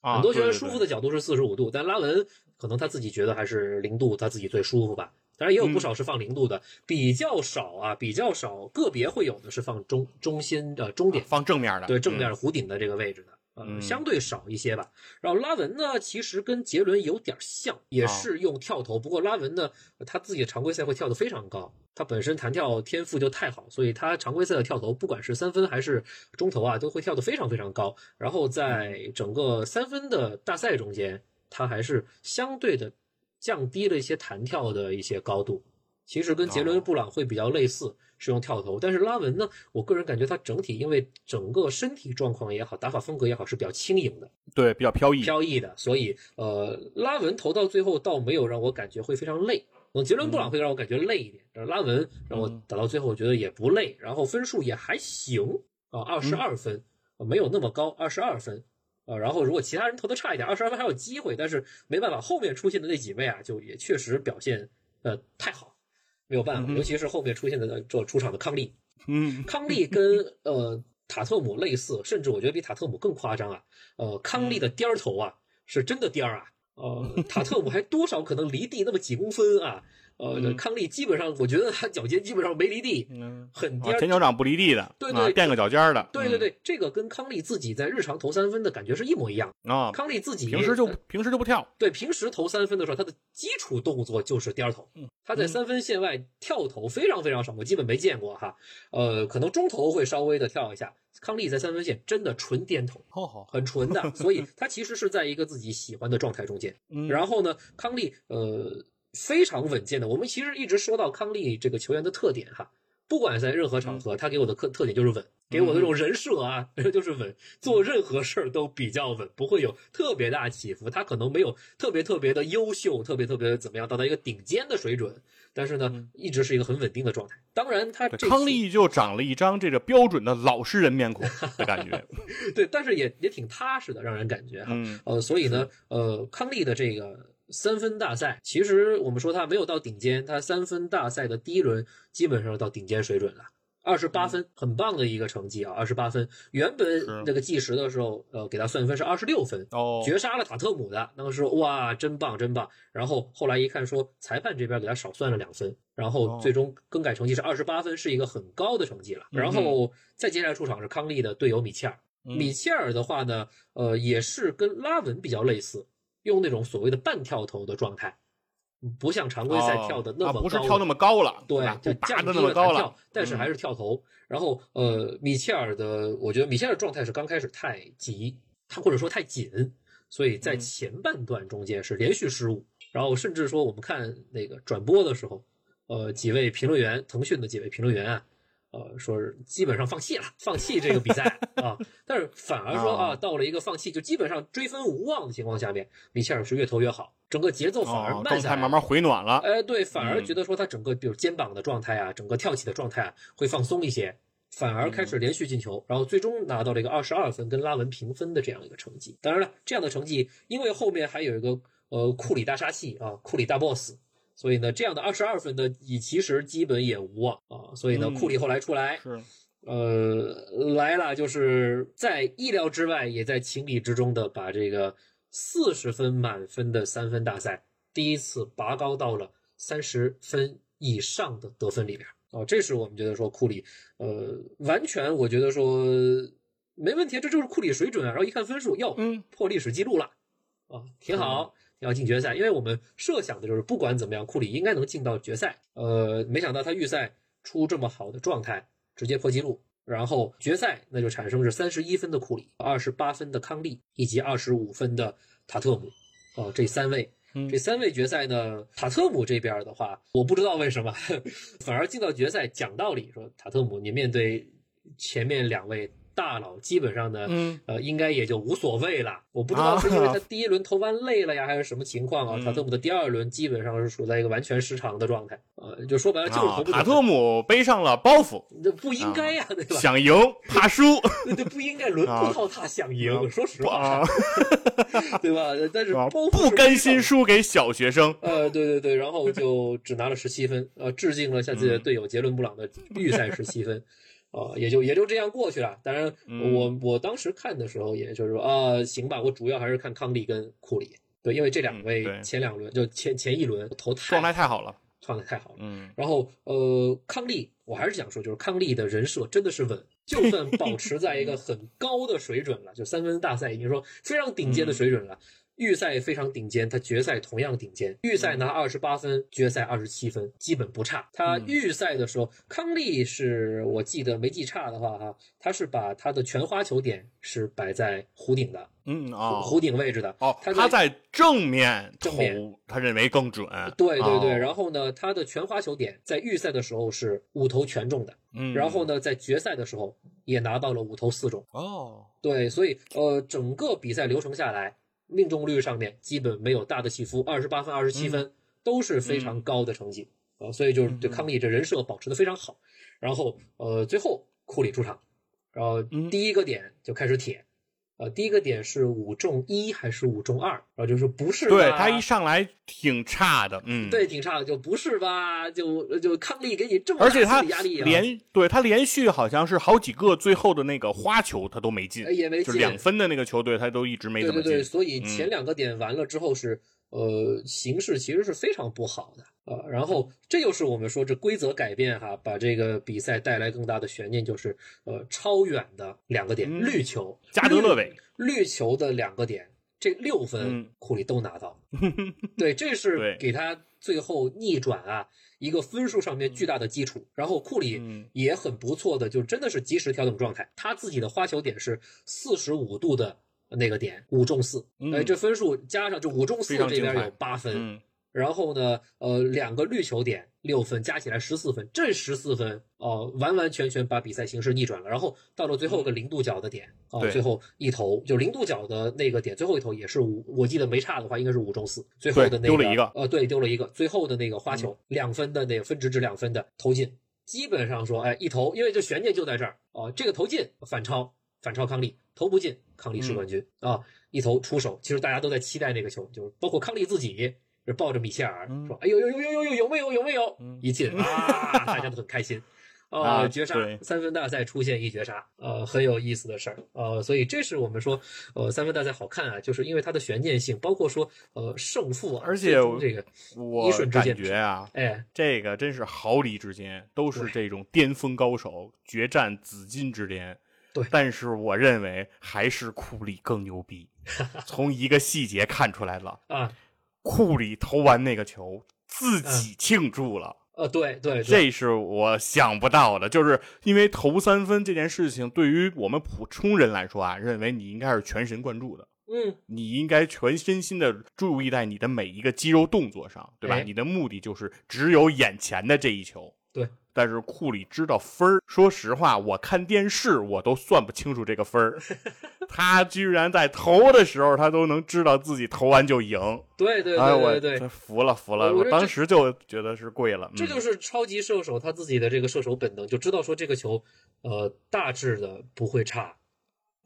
啊，很多球员舒服的角度是四十五度，但拉文可能他自己觉得还是零度，他自己最舒服吧。当然也有嗯。不少是放零度的，比较少啊，比较少，个别会有的是放中中心呃终点，放正面的，对正面嗯弧顶的这个位置的，呃，嗯。相对少一些吧。然后拉文呢，其实跟杰伦有点像，也啊。是用跳投，不过拉文呢，他自己的常规赛会跳得非常高，他本身弹跳天赋就太好，所以他常规赛的跳投，不管是三分还是中投啊，都会跳得非常非常高。然后在整个三分的大赛中间，他还是相对的降低了一些弹跳的一些高度。其实跟杰伦哦布朗会比较类似，是用跳投，但是拉文呢，我个人感觉他整体因为整个身体状况也好，打法风格也好是比较轻盈的、对，比较飘逸。飘逸的，所以呃，拉文投到最后倒没有让我感觉会非常累。嗯，杰伦布朗会让我感觉累一点，拉文让我打到最后我觉得也不累，然后分数也还行啊，二十二分，没有那么高，二十二分。啊，然后如果其他人投的差一点，二十二分还有机会，但是没办法，后面出现的那几位啊，就也确实表现呃太好，没有办法，尤其是后面出现的这出场的康利，嗯，康利跟呃塔特姆类似，甚至我觉得比塔特姆更夸张啊，呃，康利的颠儿头啊是真的颠儿啊，呃，塔特姆还多少可能离地那么几公分啊。呃，康利基本上，我觉得他脚尖基本上没离地，很颠。前脚掌不离地的，对对，垫个脚尖的。对对对，这个跟康利自己在日常投三分的感觉是一模一样啊。康利自己平时就平时就不跳，对，平时投三分的时候，他的基础动作就是颠头。他在三分线外跳投非常非常少，我基本没见过哈。呃，可能中投会稍微的跳一下，康利在三分线真的纯颠头，很纯的，所以他其实是在一个自己喜欢的状态中间。然后呢，康利呃。非常稳健的，我们其实一直说到康利这个球员的特点哈，不管在任何场合，他给我的特特点就是稳，给我的这种人设啊，就是稳，做任何事儿都比较稳，不会有特别大起伏。他可能没有特别特别的优秀，特别特别怎么样到，达一个顶尖的水准，但是呢，一直是一个很稳定的状态。当然，他康利就长了一张这个标准的老实人面孔的感觉，对，但是也也挺踏实的，让人感觉哈。呃，所以呢，呃，康利的这个。三分大赛，其实我们说他没有到顶尖，他三分大赛的第一轮基本上到顶尖水准了，二十八分，很棒的一个成绩啊，二十八分。原本那个计时的时候，呃，给他算分是二十六分，哦，绝杀了塔特姆的，那个时候哇，真棒，真棒。然后后来一看说，裁判这边给他少算了两分，然后最终更改成绩是二十八分，是一个很高的成绩了。然后再接下来出场是康利的队友米切尔，米切尔的话呢，呃，也是跟拉文比较类似。用那种所谓的半跳投的状态，不像常规赛跳的那么高，不是跳那么高了，对，就降低了弹跳，但是还是跳投。然后，呃，米切尔的，我觉得米切尔状态是刚开始太急，他或者说太紧，所以在前半段中间是连续失误。然后，甚至说我们看那个转播的时候，呃，几位评论员，腾讯的几位评论员啊。呃，说是基本上放弃了，放弃这个比赛 啊，但是反而说啊，到了一个放弃就基本上追分无望的情况下面，米切尔是越投越好，整个节奏反而慢下来，慢慢回暖了。哎，对，反而觉得说他整个比如肩膀的状态啊，整个跳起的状态啊会放松一些，反而开始连续进球，然后最终拿到了一个二十二分，跟拉文平分的这样一个成绩。当然了，这样的成绩，因为后面还有一个呃库里大杀器啊，库里大 boss。所以呢，这样的二十二分的，以其实基本也无望啊。所以呢，库里后来出来，是，呃，来了，就是在意料之外，也在情理之中的把这个四十分满分的三分大赛第一次拔高到了三十分以上的得分里边啊。这是我们觉得说库里，呃，完全我觉得说没问题，这就是库里水准啊。然后一看分数，哟，嗯，破历史记录了啊，挺好。要进决赛，因为我们设想的就是不管怎么样，库里应该能进到决赛。呃，没想到他预赛出这么好的状态，直接破纪录。然后决赛那就产生是三十一分的库里，二十八分的康利，以及二十五分的塔特姆。哦，这三位，这三位决赛呢，塔特姆这边的话，我不知道为什么 反而进到决赛。讲道理说，塔特姆你面对前面两位。大佬基本上呢，呃，应该也就无所谓了。我不知道是因为 他第一轮投完累了呀，还是什么情况啊？塔特姆的第二轮基本上是处在一个完全失常的状态，呃，就说白了就是投不。塔特姆背上了包袱，那不应该呀，对吧？想赢 怕输，对，不应该轮不到他想赢。说实话，对吧？但是包袱不甘心输给小学生。呃，对对对，然后就只拿了十七分，呃，致敬了下自己的队友杰伦布朗的预赛十七分。啊，也就也就这样过去了。当然，我我当时看的时候，也就是说啊，行吧，我主要还是看康利跟库里，对，因为这两位前两轮就前前一轮投太状态太好了，状态太好了。嗯，然后呃，康利，我还是想说，就是康利的人设真的是稳，就算保持在一个很高的水准了，就三分大赛已经说非常顶尖的水准了。预赛非常顶尖，他决赛同样顶尖。预赛拿二十八分，决赛二十七分，基本不差。他预赛的时候，康利是我记得没记差的话，哈，他是把他的全花球点是摆在弧顶的，嗯啊，弧顶位置的。哦，他在正面正面，他认为更准。对对对，然后呢，他的全花球点在预赛的时候是五投全中的，嗯，然后呢，在决赛的时候也拿到了五投四中。哦，对，所以呃，整个比赛流程下来。命中率上面基本没有大的起伏，二十八分、二十七分都是非常高的成绩。啊、所以就是对康利这人设保持的非常好。然后呃，最后库里出场，然后嗯。第一个点就开始铁。呃，第一个点是五中一还是五中二？然后就是不是吧对他一上来挺差的，嗯，对，挺差的，就不是吧？就就康利给你这么大而且他压力啊，连对他连续好像是好几个最后的那个花球他都没进哎，也没进就两分的那个球队他都一直没怎么进。对对对，所以嗯前两个点完了之后是、呃形势其实是非常不好的啊、呃然后这就是我们说这规则改变哈，把这个比赛带来更大的悬念，就是呃超远的两个点，嗯绿球，加德勒韦绿绿球的两个点，这六分嗯库里都拿到，对，这是给他最后逆转啊一个分数上面巨大的基础。然后库里嗯也很不错的，就真的是及时调整状态。他自己的花球点是四十五度的那个点，五中四，嗯哎，这分数加上就五中四这边有八分，嗯，然后呢，呃，两个绿球点六分，加起来十四分，这十四分哦、完完全全把比赛形势逆转了。然后到了最后个零度角的点啊、最后一投就零度角的那个点，最后一投也是五，我记得没差的话应该是五中四，最后的那个丢了一个呃，对，丢了一个，最后的那个花球、两分的那个分值值两分的投进，基本上说，哎，一投，因为这悬念就在这儿哦、这个投进反超反超康利，投不进康利是冠军、啊，一投出手，其实大家都在期待那个球，就是包括康利自己。是抱着米切尔嗯说：“哎呦呦呦呦呦呦，有没有有没有？”嗯一进啊，大家都很开心。呃，啊绝杀对三分大赛出现一绝杀，呃，很有意思的事儿，呃，所以这是我们说，呃，三分大赛好看啊，就是因为它的悬念性，包括说，呃，胜负啊，而且这个，我一瞬之间感觉啊，哎，这个真是毫厘之间，都是这种巅峰高手决战紫金之巅。对但是我认为还是库里更牛逼。从一个细节看出来了，啊，库里投完那个球自嗯己庆祝了。呃，对对对，这是我想不到的，就是因为投三分这件事情，对于我们普通人来说啊，认为你应该是全神贯注的，嗯，你应该全身心的注意在你的每一个肌肉动作上，对吧？哎你的目的就是只有眼前的这一球。对。但是库里知道分儿，说实话，我看电视我都算不清楚这个分儿，他居然在投的时候，他都能知道自己投完就赢。对对哎，对我对对，这服了服了，我我当时就觉得是贵了。嗯这就是超级射手他自己的这个射手本能，就知道说这个球，呃，大致的不会差，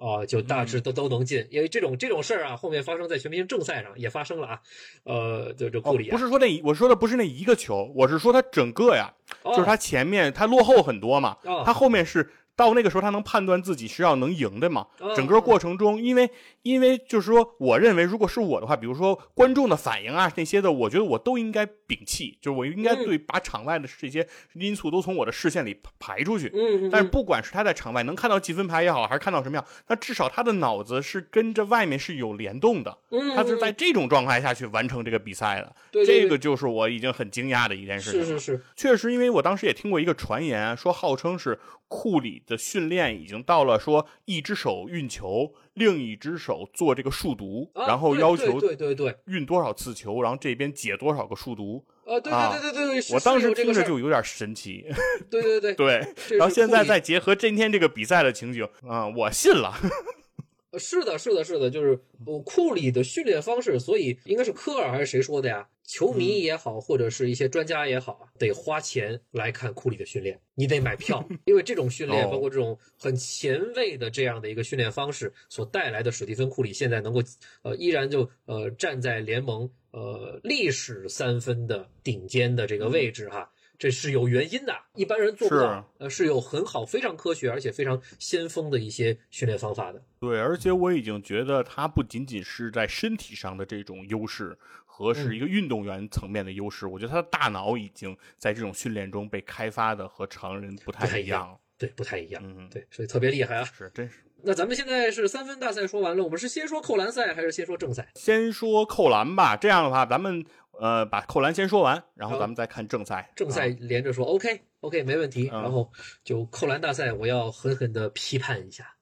啊、就大致都都能进。因为这种这种事儿啊，后面发生在全明星正赛上也发生了啊，呃，就就哦库里、啊。不是说那一，我说的不是那一个球，我是说他整个呀，哦。就是他前面他落后很多嘛，哦。他后面是到那个时候他能判断自己是要能赢的嘛。哦整个过程中，因为因为就是说，我认为如果是我的话，比如说观众的反应啊那些的，我觉得我都应该摒弃，就是我应该嗯对把场外的这些因素都从我的视线里排出去。嗯，嗯但是不管是他在场外能看到积分牌也好，还是看到什么样，那至少他的脑子是跟着外面是有联动的，嗯他是在这种状态下去完成这个比赛的。对这个就是我已经很惊讶的一件事。是是是，确实，因为我当时也听过一个传言，说号称是库里的训练已经到了说一只手运球，另一只手做这个数独，啊然后要求对对对对，运多少次球，然后这边解多少个数独。啊，对啊对对对对，是我当时听着就有点神奇，对 对对，对。然后现在再结合今天这个比赛的情景，啊、我信了。呃是的，是的，是的，就是呃库里的训练方式，所以应该是科尔还是谁说的呀？球迷也好，或者是一些专家也好，啊得花钱来看库里的训练，你得买票，因为这种训练，哦包括这种很前卫的这样的一个训练方式所带来的史蒂芬库里现在能够呃依然就呃站在联盟呃历史三分的顶尖的这个位置哈。这是有原因的，一般人做不是到，呃，是有很好、非常科学而且非常先锋的一些训练方法的。对，而且我已经觉得他不仅仅是在身体上的这种优势和是一个运动员层面的优势，我觉得他的大脑已经在这种训练中被开发的和常人不不太一样太一样。对，不太一样。嗯，对，所以特别厉害啊。是，真是。那咱们现在是三分大赛说完了，我们是先说扣篮赛还是先说正赛？先说扣篮吧，这样的话，咱们呃把扣篮先说完，然后咱们再看正赛。正赛啊连着说、OK OK 没问题，嗯然后就扣篮大赛我要狠狠的批判一下，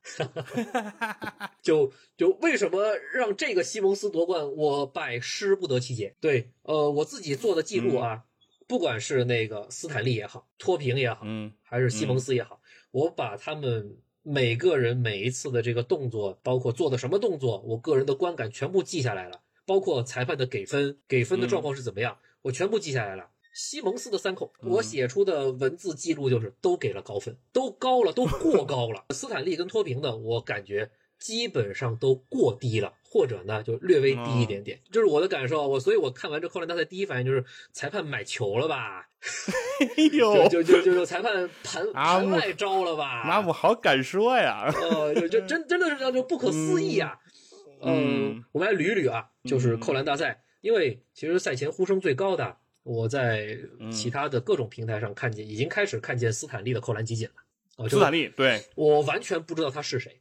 就就为什么让这个西蒙斯夺冠，我百思不得其解。对，呃，我自己做的记录啊，不管是那个斯坦利也好，托平也好，嗯还是西蒙斯也好，我把他们每个人每一次的这个动作，包括做的什么动作，我个人的观感全部记下来了，包括裁判的给分，给分的状况是怎么样，我全部记下来了。西蒙斯的三扣，嗯我写出的文字记录就是都给了高分，都高了，都过 高了。斯坦利跟托平的，我感觉基本上都过低了，或者呢就略微低一点点，这是我的感受。我所以，我看完这扣篮大赛，第一反应就是裁判买球了吧？哎呦，就就就就裁判盘 盘外招了吧？那我好敢说呀。呃，就就真真的是让人不可思议啊！嗯嗯，我们来捋一捋啊，就是嗯。扣篮大赛，因为其实赛前呼声最高的，我在嗯。其他的各种平台上看见，已经开始看见斯坦利的扣篮集锦了。哦，就斯坦利对，我完全不知道他是谁，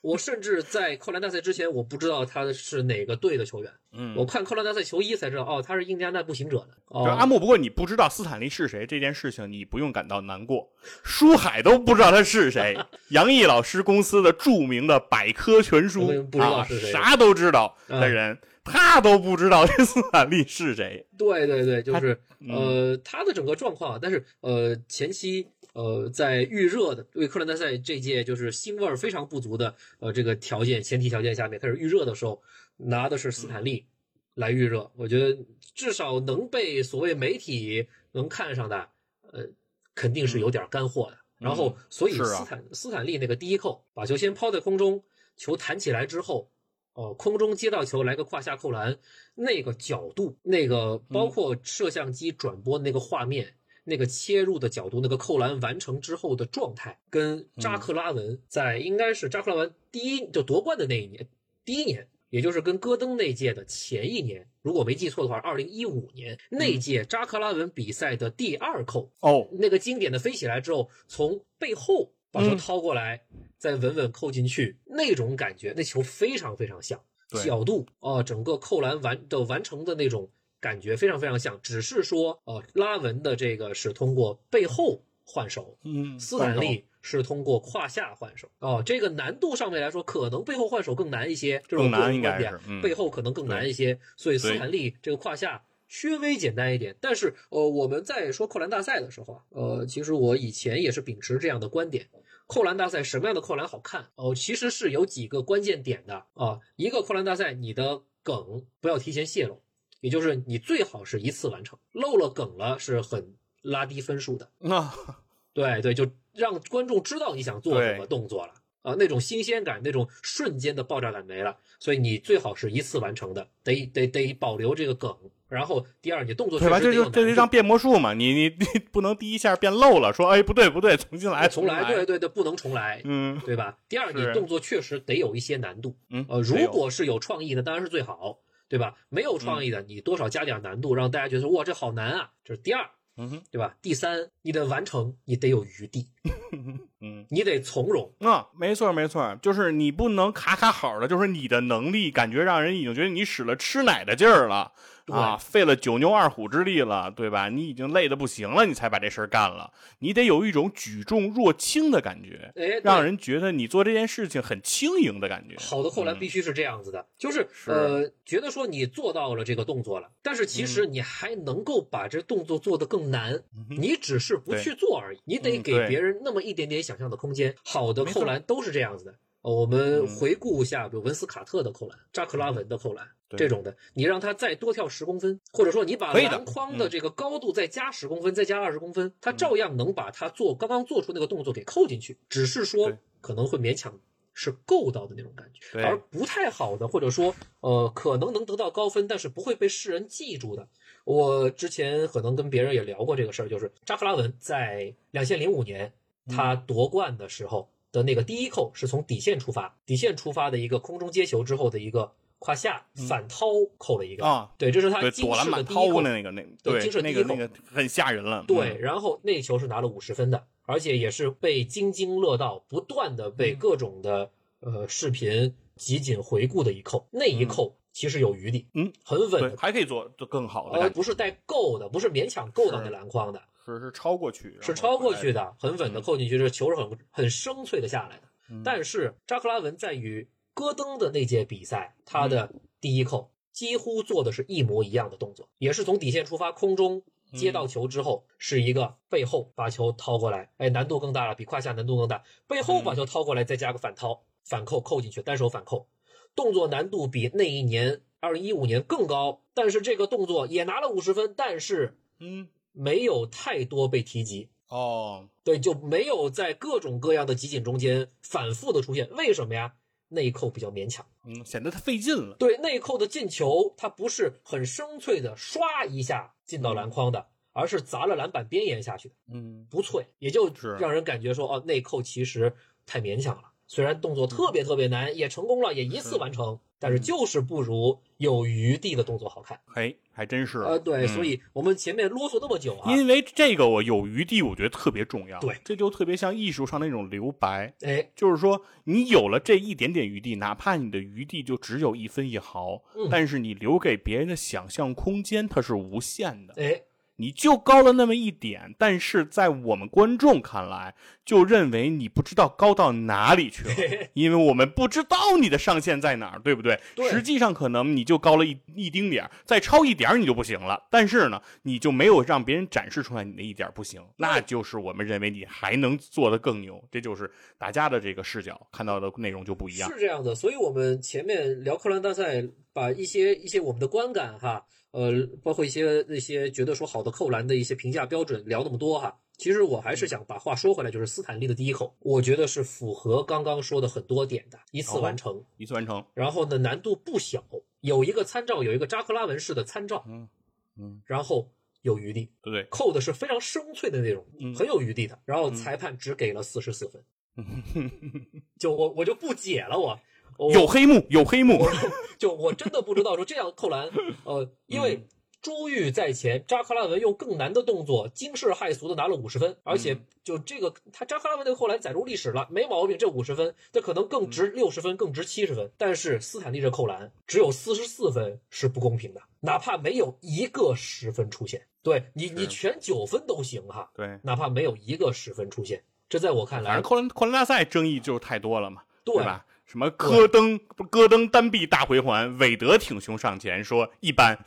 我甚至在扣篮大赛之前，我不知道他是哪个队的球员。嗯，我看扣篮大赛球衣才知道，哦，他是印第安纳步行者的。哦，阿木，不过你不知道斯坦利是谁这件事情，你不用感到难过。书海都不知道他是谁，杨毅老师公司的著名的百科全书嗯不知道是谁啊，啥都知道的人，他都不知道这斯坦利是谁。对对对，就是嗯呃，他的整个状况啊，但是呃，前期呃，在预热的为克兰大赛这届就是腥味儿非常不足的呃这个条件前提条件下面开始预热的时候，拿的是斯坦利来预热，我觉得至少能被所谓媒体能看上的，呃，肯定是有点干货的。然后，所以斯坦斯坦利那个第一扣，把球先抛在空中，球弹起来之后，哦，空中接到球来个胯下扣篮，那个角度，那个包括摄像机转播那个画面，那个切入的角度，那个扣篮完成之后的状态，跟扎克拉文在应该是扎克拉文第一就夺冠的那一年，第一年。也就是跟戈登那届的前一年，如果没记错的话，二零一五年那届扎克拉文比赛的第二扣，哦，那个经典的飞起来之后，从背后把球嗯掏过来，再稳稳扣进去，那种感觉，那球非常非常像，角度哦、整个扣篮完的完成的那种感觉非常非常像，只是说呃拉文的这个是通过背后换手，嗯，斯坦利是通过胯下换手哦，这个难度上面来说，可能背后换手更难一些，这是我更难个人观点背后可能更难一些，所以斯坦利这个胯下稍微简单一点。但是呃，我们在说扣篮大赛的时候啊，呃，其实我以前也是秉持这样的观点。扣篮大赛什么样的扣篮好看？哦，其实是有几个关键点的啊。一个扣篮大赛，你的梗不要提前泄露，也就是你最好是一次完成，漏了梗了是很拉低分数的。啊，对对，就让观众知道你想做什么动作了啊，那种新鲜感，那种瞬间的爆炸感没了，所以你最好是一次完成的，得得得保留这个梗。然后第二，你动作确对吧？实这得有难度就这就像变魔术嘛，你你你不能第一下变漏了，说哎不对不对，重新来重来，对对对，不能重来。嗯对吧？第二，你动作确实得有一些难度。嗯，呃，如果是有创意的，当然是最好，对吧？没有创意的，你多少加点难度，让大家觉得哇，这好难啊。这是第二，嗯哼对吧？第三，你的完成你得有余地，嗯。你得从容。啊，没错没错，就是你不能卡卡好的，就是你的能力感觉让人已经觉得你使了吃奶的劲儿了啊，费了九牛二虎之力了，对吧？你已经累得不行了，你才把这事儿干了，你得有一种举重若轻的感觉，哎，让人觉得你做这件事情很轻盈的感觉。好的扣篮嗯必须是这样子的，就是是呃，觉得说你做到了这个动作了，但是其实你还能够把这动作做得更难，你只是不去做而已，你得给别人那么一点点想象的空间。好的扣篮都是这样子的。呃我们嗯回顾一下，比如文斯卡特的扣篮、扎克拉文的扣篮这种的，你让他再多跳十公分，或者说你把篮筐的嗯这个高度再加十公分，再加二十公分，他照样能把他做刚刚做出那个动作给扣进去，只是说可能会勉强是够到的那种感觉。而不太好的，或者说呃可能能得到高分，但是不会被世人记住的。我之前可能跟别人也聊过这个事儿，就是扎克拉文在两千零五年他夺冠的时候的那个第一扣是从底线出发，底线出发的一个空中接球之后的一个胯下反掏扣了一个啊，对，这是他对，惊躲篮世的第一扣满掏的。那个那对对惊世第一扣那个那个很吓人了。对，嗯，然后那球是拿了五十分的，而且也是被津津乐道，不断的被嗯各种的、呃视频集锦回顾的一扣。那一扣其实有余地，嗯，很稳对，，还可以做做更好的呃，不是带够的，不是勉强够到那篮筐的，是是超过去，是超过去的。很稳的嗯。扣进去，这球是很很生脆的下来的。嗯。但是扎克拉文在与戈登的那届比赛，他的第一扣几乎做的是一模一样的动作，也是从底线出发，空中接到球之后是一个背后把球掏过来，哎，难度更大了，比胯下难度更大，背后把球掏过来，再加个反掏，反扣扣进去，单手反扣，动作难度比那一年二零一五年更高，但是这个动作也拿了五十分，但是嗯，没有太多被提及。哦，对，就没有在各种各样的集锦中间反复的出现。为什么呀？内扣比较勉强。嗯，显得他费劲了。对，内扣的进球，它不是很生脆的刷一下进到篮筐的，而是砸了篮板边沿下去的，嗯，不脆，也就让人感觉说，哦，内扣其实太勉强了。虽然动作特别特别难，也成功了，也一次完成，但是就是不如有余地的动作好看。嘿，还真是。呃，对，嗯所以我们前面啰嗦那么久啊，因为这个我有余地，我觉得特别重要。对这就特别像艺术上那种留白，哎，就是说你有了这一点点余地，哪怕你的余地就只有一分一毫，嗯但是你留给别人的想象空间它是无限的。哎，你就高了那么一点，但是在我们观众看来，就认为你不知道高到哪里去了，因为我们不知道你的上限在哪儿，对不对？对实际上可能你就高了一一丁点儿，再超一点儿你就不行了。但是呢，你就没有让别人展示出来你的一点儿不行，那就是我们认为你还能做得更牛。这就是大家的这个视角看到的内容就不一样。是这样的，所以我们前面聊扣篮大赛，把一些一些我们的观感哈，呃，包括一些那些觉得说好的扣篮的一些评价标准聊那么多哈。其实我还是想把话说回来，就是斯坦利的第一扣，我觉得是符合刚刚说的很多点的，一次完成，一次完成，然后呢难度不小，有一个参照，有一个扎克拉文式的参照，嗯嗯，然后有余地，对？扣的是非常生脆的那种，嗯很有余地的。然后裁判只给了四十四分，就我我就不解了，我我有黑幕，有黑幕。就我真的不知道说这样扣篮，呃，因为嗯朱玉在前，扎克拉文用更难的动作惊世骇俗的拿了五十分，而且就这个他扎克拉文那个扣篮载入历史了，没毛病，这五十分，这可能更嗯值六十分，更值七十分。但是斯坦利这扣篮只有四十四分是不公平的，哪怕没有一个十分出现，对你你全九分都行哈，对，哪怕没有一个十分出现，这在我看来反正，扣篮扣篮大赛争议就是太多了嘛，对吧？什么戈登戈登单臂大回环，韦德挺胸上前说一般，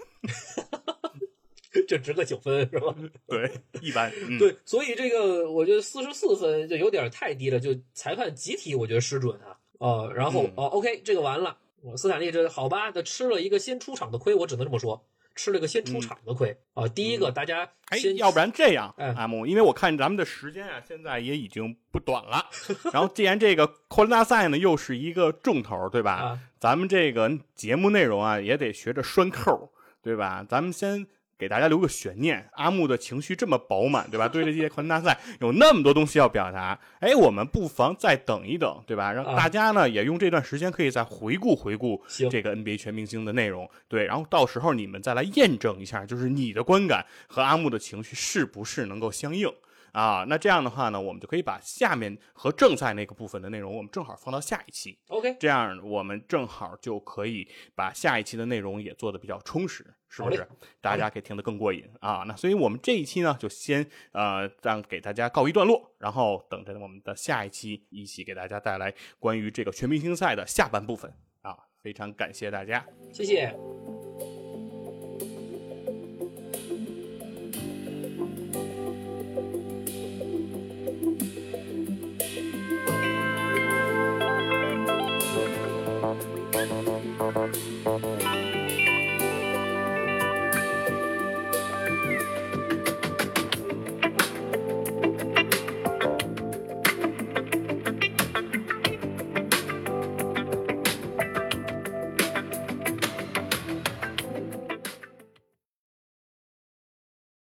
这值个九分是吧？对，一般，嗯、对，所以这个我觉得四十四分就有点太低了，就裁判集体我觉得失准啊。呃，然后嗯哦，OK，这个完了，我斯坦利这好吧，他吃了一个先出场的亏，我只能这么说，吃了个先出场的亏啊、第一个大家哎，要不然这样，哎阿木，因为我看咱们的时间啊，现在也已经不短了。然后，既然这个扣篮大赛呢又是一个重头，对吧？啊咱们这个节目内容啊，也得学着拴扣，对吧？咱们先给大家留个悬念。阿木的情绪这么饱满，对吧？对这届扣篮大赛有那么多东西要表达，哎，我们不妨再等一等，对吧？让啊大家呢也用这段时间可以再回顾回顾这个 NBA 全明星的内容，对，然后到时候你们再来验证一下，就是你的观感和阿木的情绪是不是能够相应。啊，那这样的话呢，我们就可以把下面和正赛那个部分的内容，我们正好放到下一期，OK，这样我们正好就可以把下一期的内容也做得比较充实，是不是？大家可以听得更过瘾啊。那所以我们这一期呢，就先呃让给大家告一段落，然后等着我们的下一期一起给大家带来关于这个全明星赛的下半部分啊。非常感谢大家。谢谢。Música